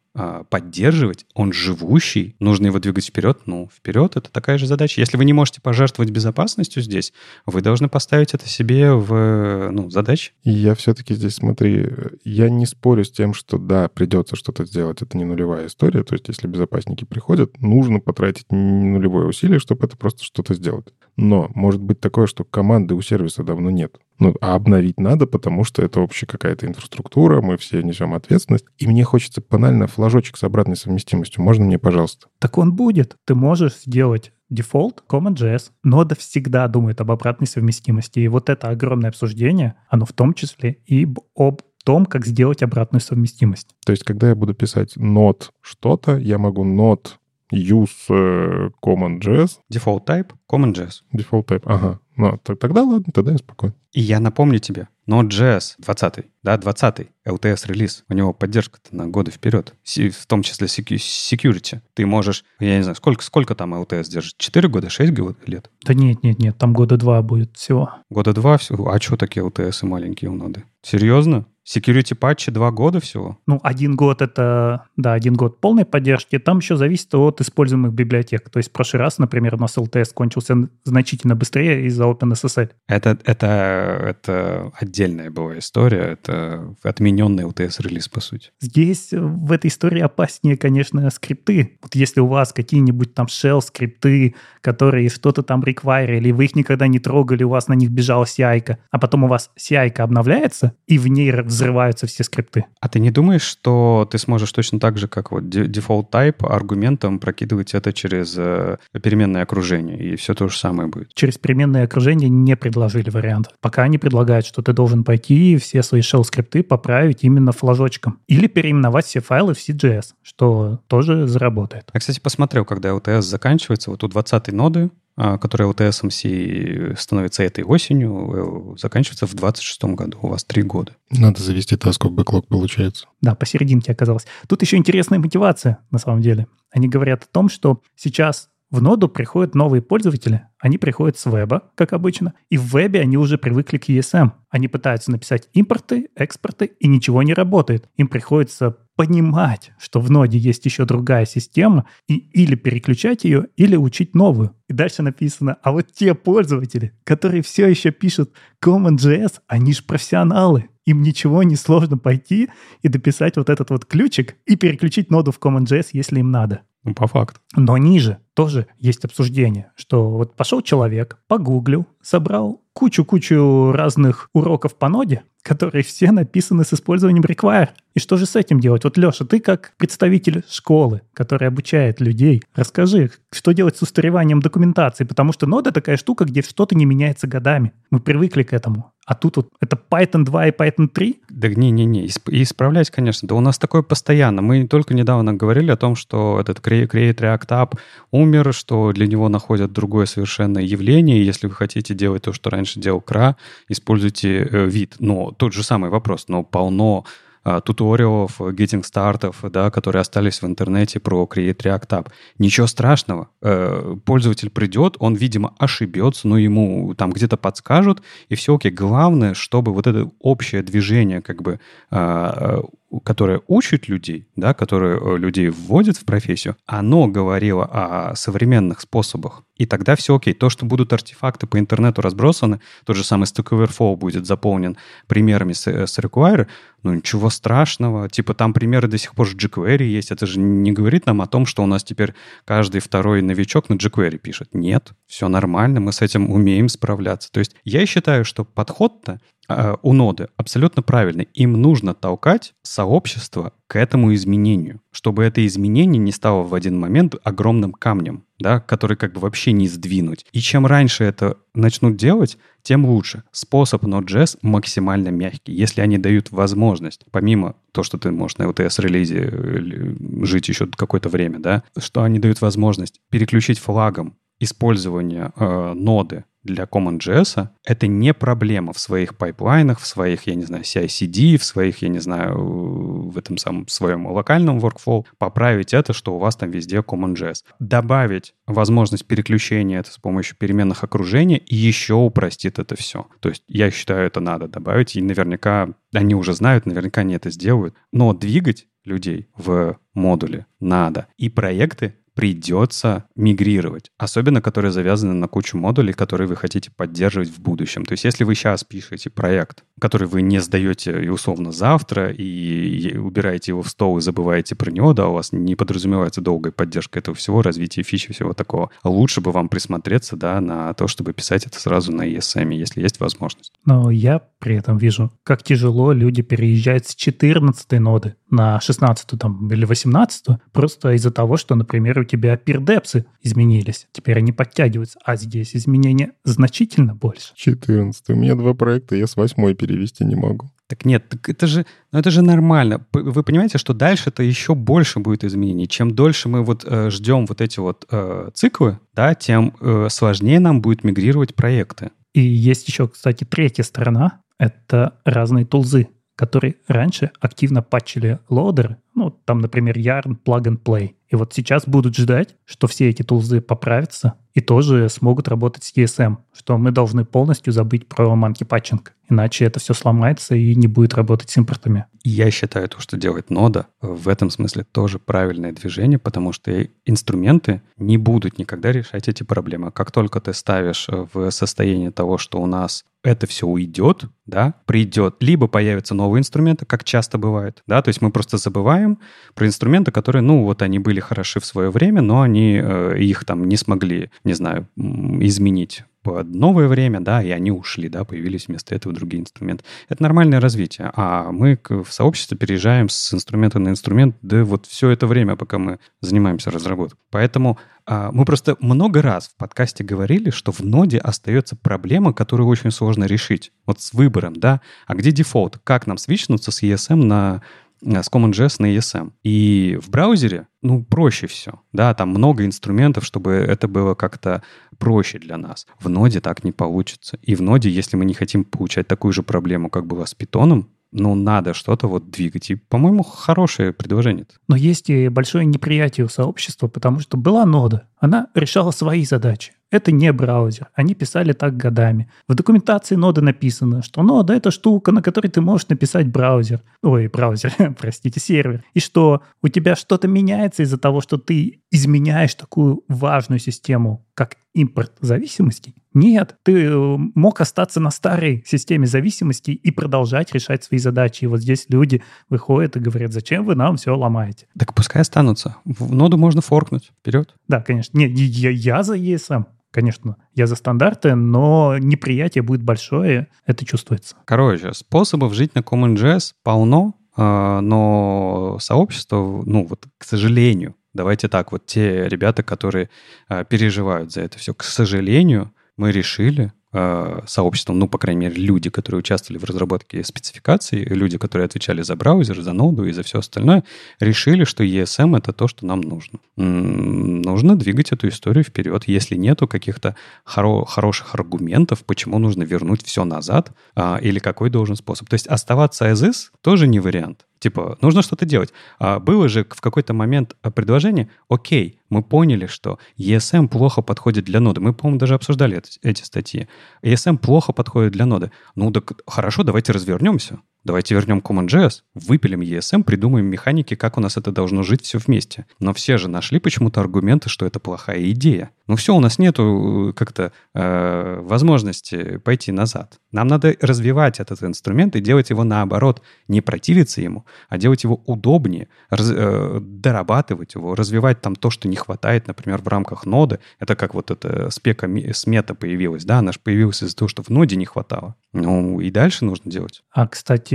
поддерживать, он живущий, нужно его двигать вперед, ну, вперед, это такая же задача. Если вы не можете пожертвовать безопасностью здесь, вы должны поставить это себе в, ну, задачи. И я все-таки здесь, смотри, я не спорю с тем, что да, придется что-то сделать, это не нулевая история, то есть если безопасники приходят, нужно потратить нулевое усилие, чтобы это просто что-то сделать. Но может быть такое, что команды у сервиса давно нет. Ну, а обновить надо, потому что это общая какая-то инфраструктура, мы все несем ответственность. И мне хочется банально флажочек с обратной совместимостью. Можно мне, пожалуйста? Так он будет. Ты можешь сделать дефолт CommonJS. Нода всегда думает об обратной совместимости. И вот это огромное обсуждение, оно в том числе и об том, как сделать обратную совместимость. То есть, когда я буду писать нод что-то, я могу нод use uh, CommonJS. Default type CommonJS. Default type, ага. Ну, тогда ладно, тогда я спокойно. И я напомню тебе, Node.js 20, да, 20 LTS релиз, у него поддержка-то на годы вперед, в том числе security. Ты можешь, я не знаю, сколько, сколько там LTS держит? 4 года, 6 лет? Да нет, нет, нет, там года два будет всего. Года два всего? А что такие LTS маленькие у ноды? Серьезно? Security патчи два года всего? Ну, один год это, да, один год полной поддержки. Там еще зависит от используемых библиотек. То есть в прошлый раз, например, у нас LTS кончился значительно быстрее из-за OpenSSL. Это, это, это отдельная была история. Это отмененный LTS-релиз, по сути. Здесь в этой истории опаснее, конечно, скрипты. Вот если у вас какие-нибудь там shell скрипты, которые что-то там реквайрили, вы их никогда не трогали, у вас на них бежала CI, а потом у вас CI обновляется, и в ней взрываются все скрипты. А ты не думаешь, что ты сможешь точно так же, как вот default type, аргументом прокидывать это через э, переменное окружение, и все то же самое будет? Через переменное окружение не предложили вариант. Пока они предлагают, что ты должен пойти и все свои shell-скрипты поправить именно флажочком. Или переименовать все файлы в CGS, что тоже заработает. Я, кстати, посмотрел, когда LTS заканчивается, вот у 20 ноды а, которая LTSMC становится этой осенью, э, заканчивается в 26 году. У вас три года. Надо завести таску бэклог, получается. Да, посерединке оказалось. Тут еще интересная мотивация, на самом деле. Они говорят о том, что сейчас в ноду приходят новые пользователи, они приходят с веба, как обычно, и в вебе они уже привыкли к ESM. Они пытаются написать импорты, экспорты, и ничего не работает. Им приходится понимать, что в ноде есть еще другая система, и или переключать ее, или учить новую. И дальше написано, а вот те пользователи, которые все еще пишут CommonJS, они же профессионалы. Им ничего не сложно пойти и дописать вот этот вот ключик и переключить ноду в CommonJS, если им надо. Ну, по факту. Но ниже тоже есть обсуждение, что вот пошел человек, погуглил, собрал кучу-кучу разных уроков по ноде, которые все написаны с использованием require. И что же с этим делать? Вот, Леша, ты как представитель школы, который обучает людей, расскажи, что делать с устареванием документации, потому что нода такая штука, где что-то не меняется годами. Мы привыкли к этому. А тут вот это Python 2 и Python 3? Да не-не-не, исправлять, конечно. Да у нас такое постоянно. Мы только недавно говорили о том, что этот Create React App умер, что для него находят другое совершенно явление. Если вы хотите делать то, что раньше делал Кра, используйте э, вид. Но тот же самый вопрос, но полно а, туториалов, getting стартов, да, которые остались в интернете про Create React App. Ничего страшного. Э, пользователь придет, он, видимо, ошибется, но ему там где-то подскажут, и все окей. Главное, чтобы вот это общее движение как бы а, которое учит людей, да, которое э, людей вводит в профессию, оно говорило о современных способах. И тогда все окей. То, что будут артефакты по интернету разбросаны, тот же самый Stack Overflow будет заполнен примерами с, э, с Require, ну ничего страшного. Типа там примеры до сих пор с jQuery есть. Это же не говорит нам о том, что у нас теперь каждый второй новичок на jQuery пишет. Нет, все нормально, мы с этим умеем справляться. То есть я считаю, что подход-то у ноды абсолютно правильный. Им нужно толкать сообщество к этому изменению, чтобы это изменение не стало в один момент огромным камнем, да, который как бы вообще не сдвинуть. И чем раньше это начнут делать, тем лучше. Способ Node.js максимально мягкий. Если они дают возможность, помимо то, что ты можешь на LTS-релизе э, жить еще какое-то время, да, что они дают возможность переключить флагом использование э, ноды для CommonJS это не проблема в своих пайплайнах, в своих, я не знаю, CI-CD, в своих, я не знаю, в этом самом своем локальном workflow, поправить это, что у вас там везде CommonJS. Добавить возможность переключения это с помощью переменных окружения и еще упростит это все. То есть я считаю, это надо добавить, и наверняка они уже знают, наверняка они это сделают. Но двигать людей в модуле надо. И проекты придется мигрировать, особенно которые завязаны на кучу модулей, которые вы хотите поддерживать в будущем. То есть если вы сейчас пишете проект, который вы не сдаете и условно завтра, и убираете его в стол и забываете про него, да, у вас не подразумевается долгая поддержка этого всего, развитие фичи, всего такого. Лучше бы вам присмотреться, да, на то, чтобы писать это сразу на ESM, если есть возможность. Но я при этом вижу, как тяжело люди переезжают с 14 ноды на 16 там, или 18 просто из-за того, что, например, у тебя пирдепсы изменились. Теперь они подтягиваются, а здесь изменения значительно больше. 14. У меня два проекта, я с 8 перевести не могу. Так нет, так это же, ну это же нормально. Вы понимаете, что дальше это еще больше будет изменений. Чем дольше мы вот э, ждем вот эти вот э, циклы, да, тем э, сложнее нам будет мигрировать проекты. И есть еще, кстати, третья сторона. Это разные тулзы, которые раньше активно патчили лоудеры. Ну, там, например, Yarn Plug and Play. И вот сейчас будут ждать, что все эти тулзы поправятся и тоже смогут работать с ESM, что мы должны полностью забыть про манки патчинг. Иначе это все сломается и не будет работать с импортами. Я считаю то, что делает нода, в этом смысле тоже правильное движение, потому что инструменты не будут никогда решать эти проблемы. Как только ты ставишь в состояние того, что у нас это все уйдет, да, придет, либо появятся новые инструменты, как часто бывает, да, то есть мы просто забываем про инструменты, которые, ну, вот они были хороши в свое время, но они э, их там не смогли, не знаю, изменить под новое время, да, и они ушли, да, появились вместо этого другие инструменты. Это нормальное развитие. А мы в сообществе переезжаем с инструмента на инструмент, да вот все это время, пока мы занимаемся разработкой. Поэтому а, мы просто много раз в подкасте говорили, что в ноде остается проблема, которую очень сложно решить. Вот с выбором, да, а где дефолт? Как нам свичнуться с ESM на Э, с CommonJS на ESM. И в браузере, ну, проще все. Да, там много инструментов, чтобы это было как-то проще для нас. В ноде так не получится. И в ноде, если мы не хотим получать такую же проблему, как была с питоном, ну, надо что-то вот двигать. И, по-моему, хорошее предложение. Но есть и большое неприятие у сообщества, потому что была нода. Она решала свои задачи. Это не браузер. Они писали так годами. В документации ноды написано, что нода — это штука, на которой ты можешь написать браузер. Ой, браузер, простите, сервер. И что у тебя что-то меняется из-за того, что ты изменяешь такую важную систему, как импорт зависимостей? Нет, ты э, мог остаться на старой системе зависимостей и продолжать решать свои задачи. И вот здесь люди выходят и говорят, зачем вы нам все ломаете? Так пускай останутся. В ноду можно форкнуть. Вперед. Да, конечно. Не, я, я за ESM. Конечно, я за стандарты, но неприятие будет большое, это чувствуется. Короче, способов жить на CommonJS полно, а, но сообщество, ну вот, к сожалению, давайте так, вот те ребята, которые а, переживают за это все, к сожалению, мы решили, э, сообществом, ну, по крайней мере, люди, которые участвовали в разработке спецификаций, люди, которые отвечали за браузер, за ноду и за все остальное, решили, что ESM — это то, что нам нужно. М-м, нужно двигать эту историю вперед. Если нету каких-то хоро- хороших аргументов, почему нужно вернуть все назад, а, или какой должен способ. То есть оставаться as is тоже не вариант. Типа, нужно что-то делать. А было же в какой-то момент а, предложение, окей, мы поняли, что ESM плохо подходит для ноды. Мы, по-моему, даже обсуждали это, эти статьи. ESM плохо подходит для ноды. Ну, так хорошо, давайте развернемся. Давайте вернем CommonJS, выпилим ESM, придумаем механики, как у нас это должно жить все вместе. Но все же нашли почему-то аргументы, что это плохая идея. Ну все, у нас нету э, как-то э, возможности пойти назад. Нам надо развивать этот инструмент и делать его наоборот, не противиться ему, а делать его удобнее, раз, э, дорабатывать его, развивать там то, что не хватает, например, в рамках ноды. Это как вот эта спека смета появилась, да, она же появилась из-за того, что в ноде не хватало. Ну и дальше нужно делать. А, кстати,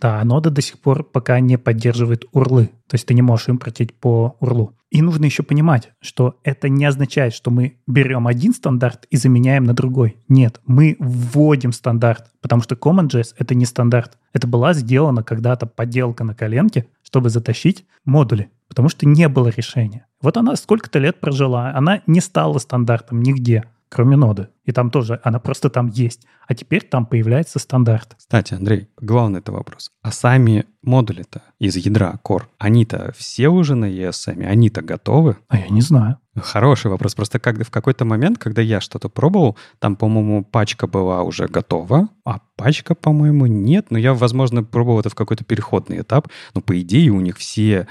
да, нода до сих пор пока не поддерживает урлы. То есть ты не можешь импортить по урлу. И нужно еще понимать, что это не означает, что мы берем один стандарт и заменяем на другой. Нет, мы вводим стандарт, потому что CommonJS — это не стандарт. Это была сделана когда-то подделка на коленке, чтобы затащить модули, потому что не было решения. Вот она сколько-то лет прожила, она не стала стандартом нигде кроме ноды. И там тоже, она просто там есть. А теперь там появляется стандарт. Кстати, Андрей, главный это вопрос. А сами модули-то из ядра Core, они-то все уже на ESM, они-то готовы? А я не знаю. Хороший вопрос. Просто когда в какой-то момент, когда я что-то пробовал, там, по-моему, пачка была уже готова, а пачка, по-моему, нет. Но я, возможно, пробовал это в какой-то переходный этап. Но, по идее, у них все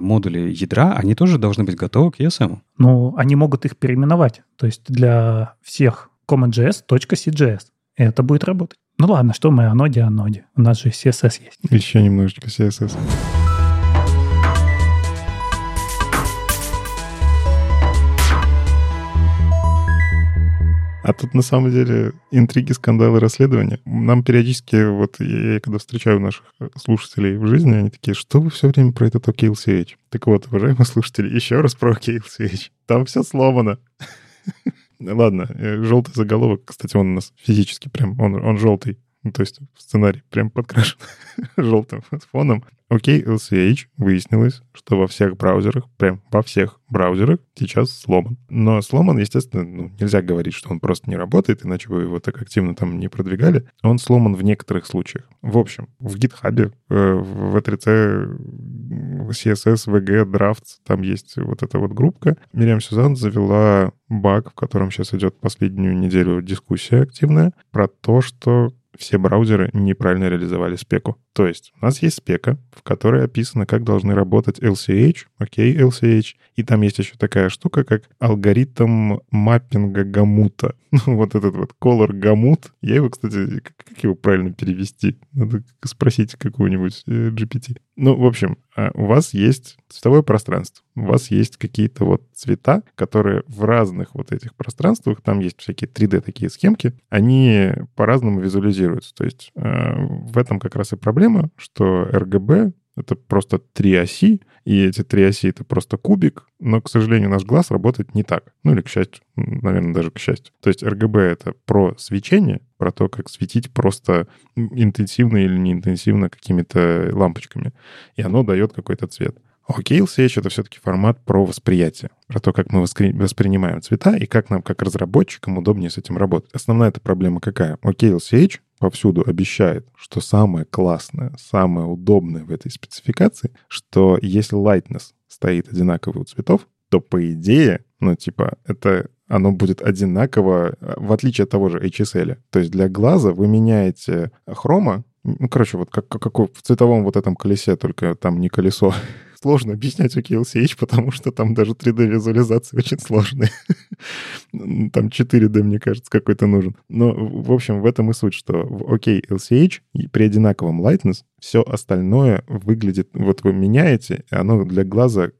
модули ядра, они тоже должны быть готовы к ESM. Ну, они могут их переименовать. То есть для всех CommonJS.cjs. И это будет работать. Ну ладно, что мы о ноде, о ноде. У нас же CSS есть. Еще немножечко CSS. А тут на самом деле интриги, скандалы, расследования. Нам периодически, вот я, я когда встречаю наших слушателей в жизни, они такие, что вы все время про этот OKLCH? Так вот, уважаемые слушатели, еще раз про OKLCH. Там все сломано. Ладно, э, желтый заголовок, кстати, он у нас физически прям, он, он желтый. Ну, то есть сценарий прям подкрашен желтым фоном. Окей, okay, LCH выяснилось, что во всех браузерах, прям во всех браузерах сейчас сломан. Но сломан, естественно, ну, нельзя говорить, что он просто не работает, иначе бы его так активно там не продвигали. Он сломан в некоторых случаях. В общем, в GitHub, э, в V3C, CSS, VG, Drafts, там есть вот эта вот группка. Мириам Сюзан завела баг, в котором сейчас идет последнюю неделю дискуссия активная, про то, что все браузеры неправильно реализовали спеку. То есть у нас есть спека, в которой описано, как должны работать LCH, окей, okay, LCH, и там есть еще такая штука, как алгоритм маппинга гамута. Ну, вот этот вот color гамут. Я его, кстати, как его правильно перевести? Надо спросить какую-нибудь э, GPT. Ну, в общем, а, у вас есть цветовое пространство. У вас есть какие-то вот цвета, которые в разных вот этих пространствах, там есть всякие 3D такие схемки, они по-разному визуализируются. То есть э, в этом как раз и проблема, что RGB это просто три оси, и эти три оси — это просто кубик, но, к сожалению, наш глаз работает не так. Ну или к счастью, наверное, даже к счастью. То есть RGB — это про свечение, про то, как светить просто интенсивно или неинтенсивно какими-то лампочками. И оно дает какой-то цвет. Окей, LCH — это все-таки формат про восприятие, про то, как мы воспри... воспринимаем цвета и как нам, как разработчикам, удобнее с этим работать. Основная эта проблема какая? Окей, LCH повсюду обещает, что самое классное, самое удобное в этой спецификации, что если lightness стоит одинаковый у цветов, то по идее, ну типа, это оно будет одинаково, в отличие от того же HSL. То есть для глаза вы меняете хрома, ну, короче, вот как, как, как в цветовом вот этом колесе, только там не колесо, сложно объяснять у KLCH, потому что там даже 3D-визуализация очень сложная. там 4D, мне кажется, какой-то нужен. Но, в общем, в этом и суть, что в OKLCH при одинаковом lightness все остальное выглядит... Вот вы меняете, и оно для глаза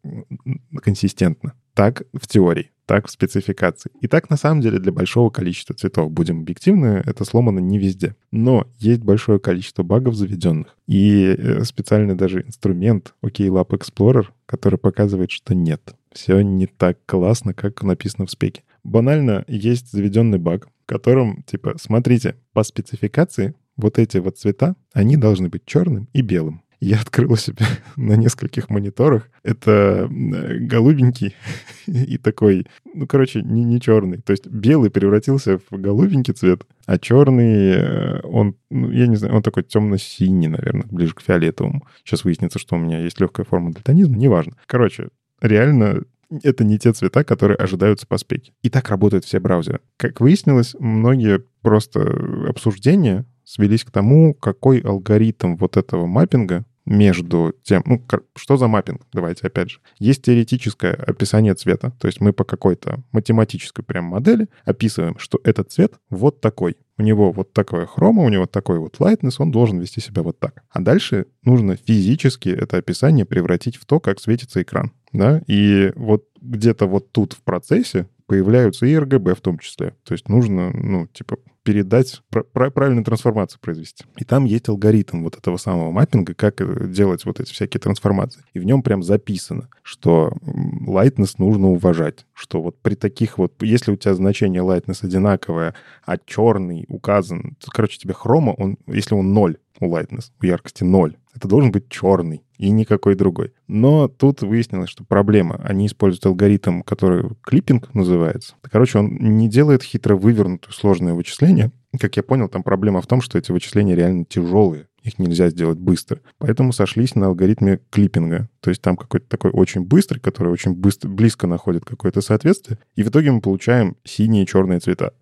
консистентно. Так в теории так в спецификации. И так на самом деле для большого количества цветов. Будем объективны, это сломано не везде. Но есть большое количество багов заведенных. И э, специальный даже инструмент OKLab Explorer, который показывает, что нет. Все не так классно, как написано в спеке. Банально есть заведенный баг, в котором, типа, смотрите, по спецификации вот эти вот цвета, они должны быть черным и белым я открыл у себя на нескольких мониторах. Это голубенький и такой, ну, короче, не, не черный. То есть белый превратился в голубенький цвет, а черный, э, он, ну, я не знаю, он такой темно-синий, наверное, ближе к фиолетовому. Сейчас выяснится, что у меня есть легкая форма дальтонизма, неважно. Короче, реально это не те цвета, которые ожидаются по спеке. И так работают все браузеры. Как выяснилось, многие просто обсуждения свелись к тому, какой алгоритм вот этого маппинга между тем, ну, что за маппинг, давайте опять же. Есть теоретическое описание цвета, то есть мы по какой-то математической прям модели описываем, что этот цвет вот такой. У него вот такое хрома, у него такой вот lightness, он должен вести себя вот так. А дальше нужно физически это описание превратить в то, как светится экран. Да? И вот где-то вот тут в процессе появляются и RGB в том числе. То есть нужно, ну, типа, передать, правильную трансформацию произвести. И там есть алгоритм вот этого самого маппинга, как э, делать вот эти всякие трансформации. И в нем прям записано, что lightness нужно уважать, что вот при таких вот, если у тебя значение lightness одинаковое, а черный указан, то, короче, тебе хрома, он, если он ноль у lightness, у яркости ноль, это должен быть черный и никакой другой. Но тут выяснилось, что проблема. Они используют алгоритм, который клиппинг называется. Короче, он не делает хитро вывернутое сложное вычисление. Как я понял, там проблема в том, что эти вычисления реально тяжелые. Их нельзя сделать быстро. Поэтому сошлись на алгоритме клиппинга. То есть там какой-то такой очень быстрый, который очень быстро, близко находит какое-то соответствие. И в итоге мы получаем синие и черные цвета.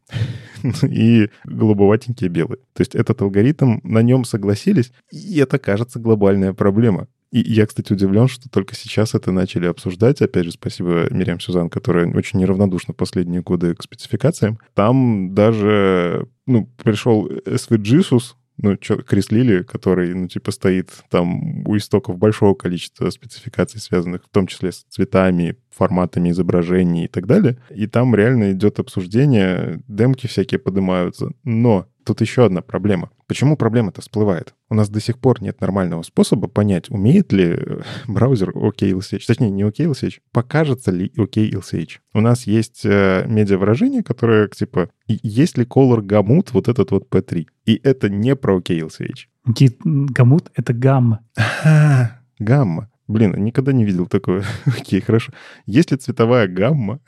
и голубоватенькие белые. То есть этот алгоритм, на нем согласились, и это, кажется, глобальная проблема. И я, кстати, удивлен, что только сейчас это начали обсуждать. Опять же, спасибо Мириам Сюзан, которая очень неравнодушна последние годы к спецификациям. Там даже ну, пришел SVGSUS, ну, чё, Крис Лили, который, ну, типа, стоит там у истоков большого количества спецификаций, связанных в том числе с цветами, форматами изображений и так далее. И там реально идет обсуждение, демки всякие поднимаются. Но тут еще одна проблема. Почему проблема-то всплывает? У нас до сих пор нет нормального способа понять, умеет ли э, браузер OKLCH. Точнее, не OKLCH, покажется ли OKLCH. У нас есть э, медиа-выражение, которое типа, есть ли color гамут вот этот вот P3. И это не про OKLCH. Гамут — это гамма. гамма. Блин, никогда не видел такое. Окей, хорошо. Есть ли цветовая гамма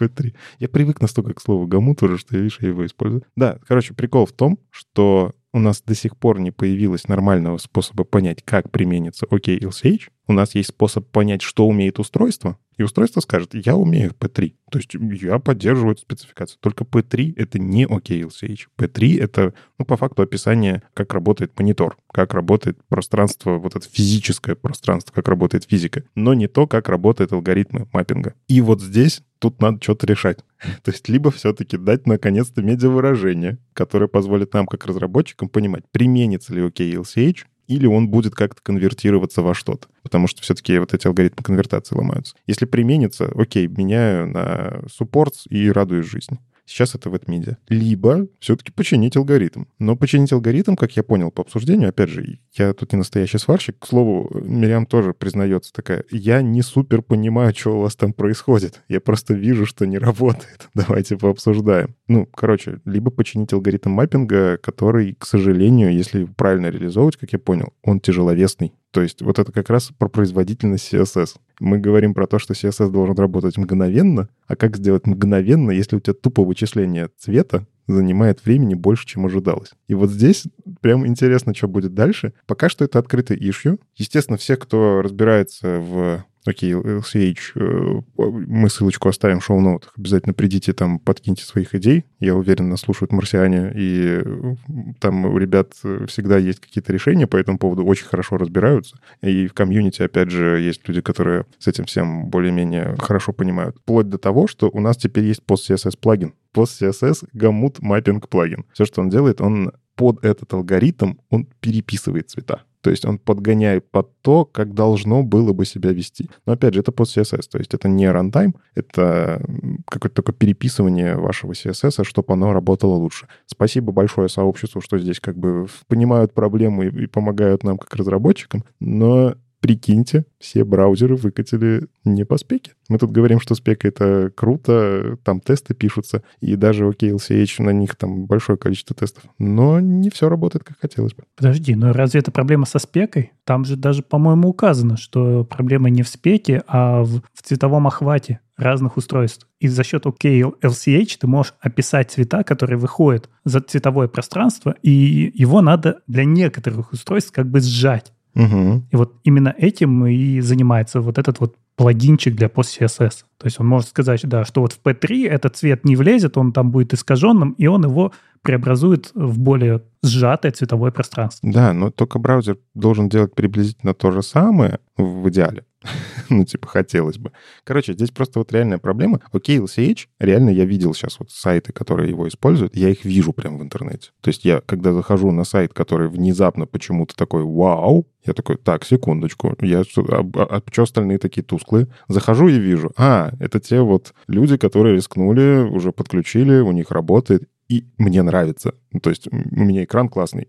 P3? Я привык настолько к слову гамут уже, что видишь, я его использую. Да, короче, прикол в том, что у нас до сих пор не появилось нормального способа понять, как применится OKLCH. У нас есть способ понять, что умеет устройство, и устройство скажет, я умею P3. То есть я поддерживаю эту спецификацию. Только P3 — это не OKLCH. P3 — это, ну, по факту описание, как работает монитор, как работает пространство, вот это физическое пространство, как работает физика, но не то, как работают алгоритмы маппинга. И вот здесь тут надо что-то решать. То есть либо все-таки дать наконец-то медиавыражение, которое позволит нам, как разработчикам, понимать, применится ли OKLCH или он будет как-то конвертироваться во что-то. Потому что все-таки вот эти алгоритмы конвертации ломаются. Если применится, окей, меняю на суппорт и радуюсь жизни. Сейчас это в WebMedia. Либо все-таки починить алгоритм. Но починить алгоритм, как я понял по обсуждению, опять же, я тут не настоящий сварщик. К слову, Мириам тоже признается такая, я не супер понимаю, что у вас там происходит. Я просто вижу, что не работает. Давайте пообсуждаем. Ну, короче, либо починить алгоритм маппинга, который, к сожалению, если правильно реализовывать, как я понял, он тяжеловесный. То есть вот это как раз про производительность CSS. Мы говорим про то, что CSS должен работать мгновенно, а как сделать мгновенно, если у тебя тупо вычисление цвета занимает времени больше, чем ожидалось. И вот здесь прям интересно, что будет дальше. Пока что это открытый ишью. Естественно, все, кто разбирается в Окей, LCH, э, мы ссылочку оставим в шоу-ноутах. Обязательно придите там, подкиньте своих идей. Я уверен, нас слушают марсиане, и э, там у ребят всегда есть какие-то решения по этому поводу, очень хорошо разбираются. И в комьюнити, опять же, есть люди, которые с этим всем более-менее хорошо понимают. Вплоть до того, что у нас теперь есть post-CSS плагин. Post-CSS Gamut Mapping плагин. Все, что он делает, он под этот алгоритм, он переписывает цвета. То есть он подгоняет под то, как должно было бы себя вести. Но опять же, это под CSS, то есть это не рантайм, это какое-то такое переписывание вашего CSS, чтобы оно работало лучше. Спасибо большое сообществу, что здесь как бы понимают проблему и, и помогают нам как разработчикам, но прикиньте, все браузеры выкатили не по спеке. Мы тут говорим, что спека — это круто, там тесты пишутся, и даже OKLCH, на них там большое количество тестов. Но не все работает, как хотелось бы. Подожди, но разве это проблема со спекой? Там же даже, по-моему, указано, что проблема не в спеке, а в, в цветовом охвате разных устройств. И за счет OKLCH ты можешь описать цвета, которые выходят за цветовое пространство, и его надо для некоторых устройств как бы сжать. Угу. И вот именно этим и занимается вот этот вот плагинчик для post-CSS. То есть он может сказать, да, что вот в P3 этот цвет не влезет, он там будет искаженным, и он его преобразует в более сжатое цветовое пространство. Да, но только браузер должен делать приблизительно то же самое в идеале. ну, типа, хотелось бы. Короче, здесь просто вот реальная проблема. Окей, LCH, реально я видел сейчас вот сайты, которые его используют, я их вижу прямо в интернете. То есть я, когда захожу на сайт, который внезапно почему-то такой «Вау!», я такой, так, секундочку, я, а, а, а остальные такие тусклые? Захожу и вижу, а, это те вот люди, которые рискнули, уже подключили, у них работает, и мне нравится. Ну, то есть у меня экран классный.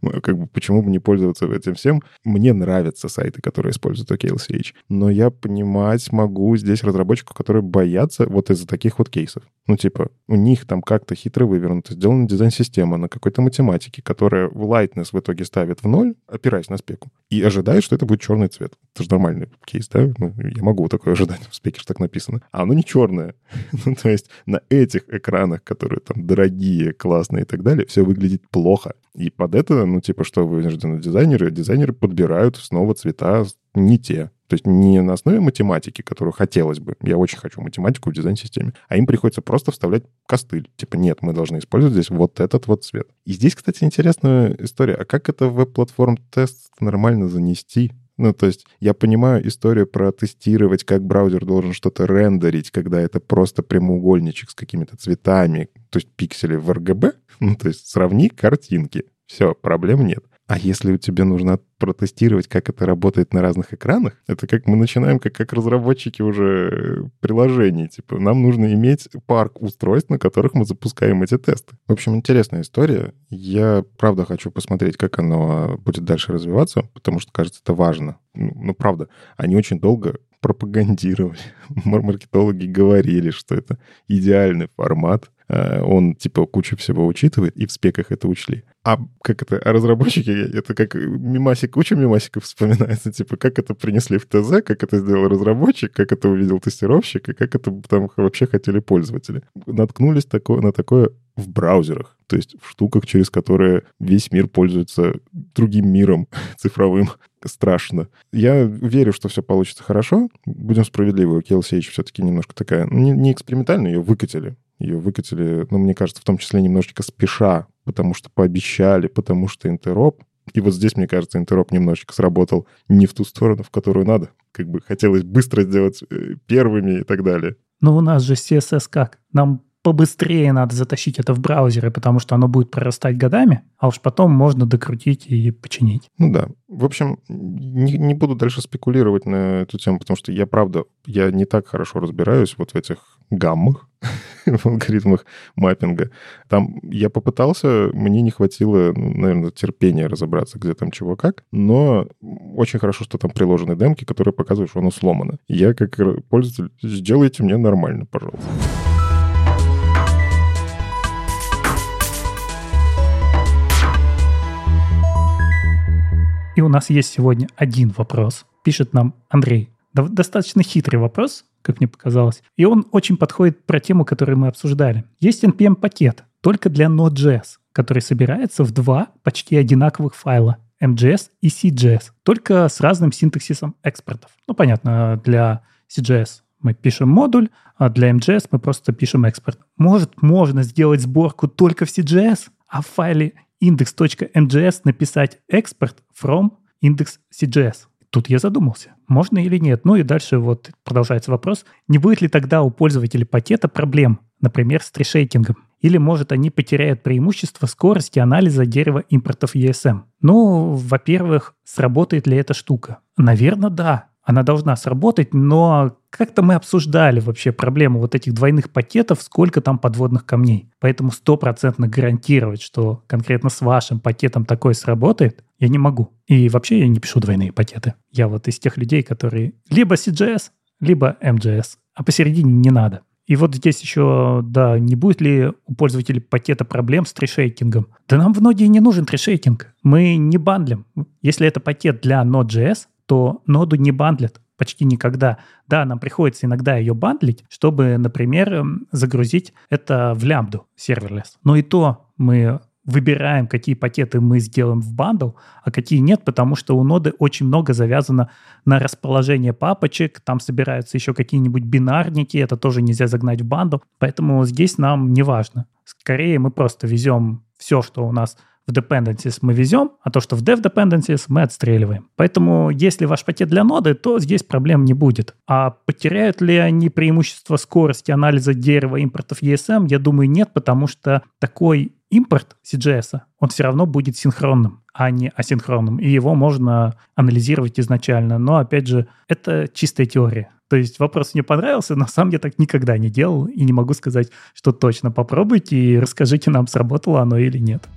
как бы почему бы не пользоваться этим всем? Мне нравятся сайты, которые используют OKLCH. Но я понимать могу здесь разработчиков, которые боятся вот из-за таких вот кейсов. Ну, типа, у них там как-то хитро вывернуто, сделана дизайн-система на какой-то математике, которая в lightness в итоге ставит в ноль, опираясь на спеку, и ожидает, что это будет черный цвет. Это же нормальный кейс, да? Ну, я могу такое ожидать в спеке, что так написано. А оно не черное. ну, то есть на этих экранах, которые там дорогие, классные и так далее, все выглядит плохо. И под это, ну, типа, что вынуждены дизайнеры? Дизайнеры подбирают снова цвета не те. То есть не на основе математики, которую хотелось бы. Я очень хочу математику в дизайн-системе. А им приходится просто вставлять костыль. Типа, нет, мы должны использовать здесь вот этот вот цвет. И здесь, кстати, интересная история. А как это в веб-платформ тест нормально занести? Ну, то есть я понимаю историю про тестировать, как браузер должен что-то рендерить, когда это просто прямоугольничек с какими-то цветами, то есть пиксели в RGB, ну, то есть сравни картинки. Все, проблем нет. А если у тебя нужно протестировать, как это работает на разных экранах, это как мы начинаем как, как разработчики уже приложений. Типа, нам нужно иметь парк устройств, на которых мы запускаем эти тесты. В общем, интересная история. Я, правда, хочу посмотреть, как оно будет дальше развиваться, потому что, кажется, это важно. Ну, ну правда, они очень долго пропагандировали. Маркетологи говорили, что это идеальный формат, Э, он типа кучу всего учитывает, и в спеках это учли. А как это, а разработчики, это как мимасик, куча мимасиков вспоминается, типа, как это принесли в ТЗ, как это сделал разработчик, как это увидел тестировщик, и как это там вообще хотели пользователи. Наткнулись такое, на такое в браузерах, то есть в штуках, через которые весь мир пользуется другим миром цифровым. Страшно. Я верю, что все получится хорошо. Будем справедливы, у KLCH все-таки немножко такая, не, не экспериментальная, ее выкатили. Ее выкатили, ну, мне кажется, в том числе немножечко спеша, потому что пообещали, потому что интероп. И вот здесь, мне кажется, интероп немножечко сработал не в ту сторону, в которую надо. Как бы хотелось быстро сделать э, первыми и так далее. Но у нас же CSS как? Нам побыстрее надо затащить это в браузеры, потому что оно будет прорастать годами, а уж потом можно докрутить и починить. Ну да. В общем, не, не буду дальше спекулировать на эту тему, потому что я, правда, я не так хорошо разбираюсь вот в этих гаммах, в алгоритмах маппинга. Там я попытался, мне не хватило, ну, наверное, терпения разобраться, где там чего как, но очень хорошо, что там приложены демки, которые показывают, что оно сломано. Я как пользователь, сделайте мне нормально, пожалуйста. И у нас есть сегодня один вопрос. Пишет нам Андрей. Достаточно хитрый вопрос, как мне показалось. И он очень подходит про тему, которую мы обсуждали. Есть NPM-пакет только для Node.js, который собирается в два почти одинаковых файла. MJS и CJS, только с разным синтаксисом экспортов. Ну, понятно, для CJS мы пишем модуль, а для MJS мы просто пишем экспорт. Может, можно сделать сборку только в CJS, а в файле index.mjs написать export from index.cjs. Тут я задумался, можно или нет. Ну и дальше вот продолжается вопрос, не будет ли тогда у пользователей пакета проблем, например, с трешейкингом? Или, может, они потеряют преимущество скорости анализа дерева импортов ESM? Ну, во-первых, сработает ли эта штука? Наверное, да она должна сработать, но как-то мы обсуждали вообще проблему вот этих двойных пакетов, сколько там подводных камней. Поэтому стопроцентно гарантировать, что конкретно с вашим пакетом такое сработает, я не могу. И вообще я не пишу двойные пакеты. Я вот из тех людей, которые либо CJS, либо MJS, а посередине не надо. И вот здесь еще, да, не будет ли у пользователей пакета проблем с tree shaking ом? Да нам в ноде не нужен tree shaking. Мы не бандлим. Если это пакет для Node.js, то ноду не бандлят почти никогда. Да, нам приходится иногда ее бандлить, чтобы, например, эм, загрузить это в лямбду serverless. Но и то мы выбираем, какие пакеты мы сделаем в bundle, а какие нет, потому что у ноды очень много завязано на расположение папочек, там собираются еще какие-нибудь бинарники, это тоже нельзя загнать в бандл, поэтому здесь нам не важно Скорее мы просто везем все, что у нас в dependencies мы везем, а то, что в dev dependencies мы отстреливаем. Поэтому если ваш пакет для ноды, то здесь проблем не будет. А потеряют ли они преимущество скорости анализа дерева импортов ESM? Я думаю, нет, потому что такой импорт CGS, он все равно будет синхронным, а не асинхронным. И его можно анализировать изначально. Но, опять же, это чистая теория. То есть вопрос мне понравился, но сам я так никогда не делал и не могу сказать, что точно попробуйте и расскажите нам, сработало оно или нет.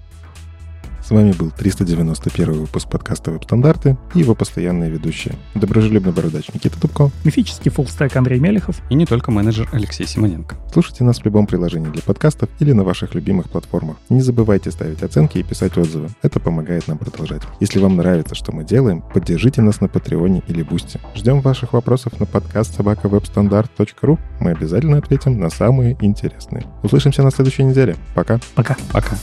С вами был 391 выпуск подкаста «Веб-стандарты» и его постоянные ведущие. Доброжелюбный бородач Никита Дубко. Мифический fullstack Андрей Мелихов. И не только менеджер Алексей Симоненко. Слушайте нас в любом приложении для подкастов или на ваших любимых платформах. Не забывайте ставить оценки и писать отзывы. Это помогает нам продолжать. Если вам нравится, что мы делаем, поддержите нас на Patreon е или Boosty. Ждем ваших вопросов на подкаст собакавебстандарт.ру. Мы обязательно ответим на самые интересные. Услышимся на следующей неделе. Пока. Пока. Пока.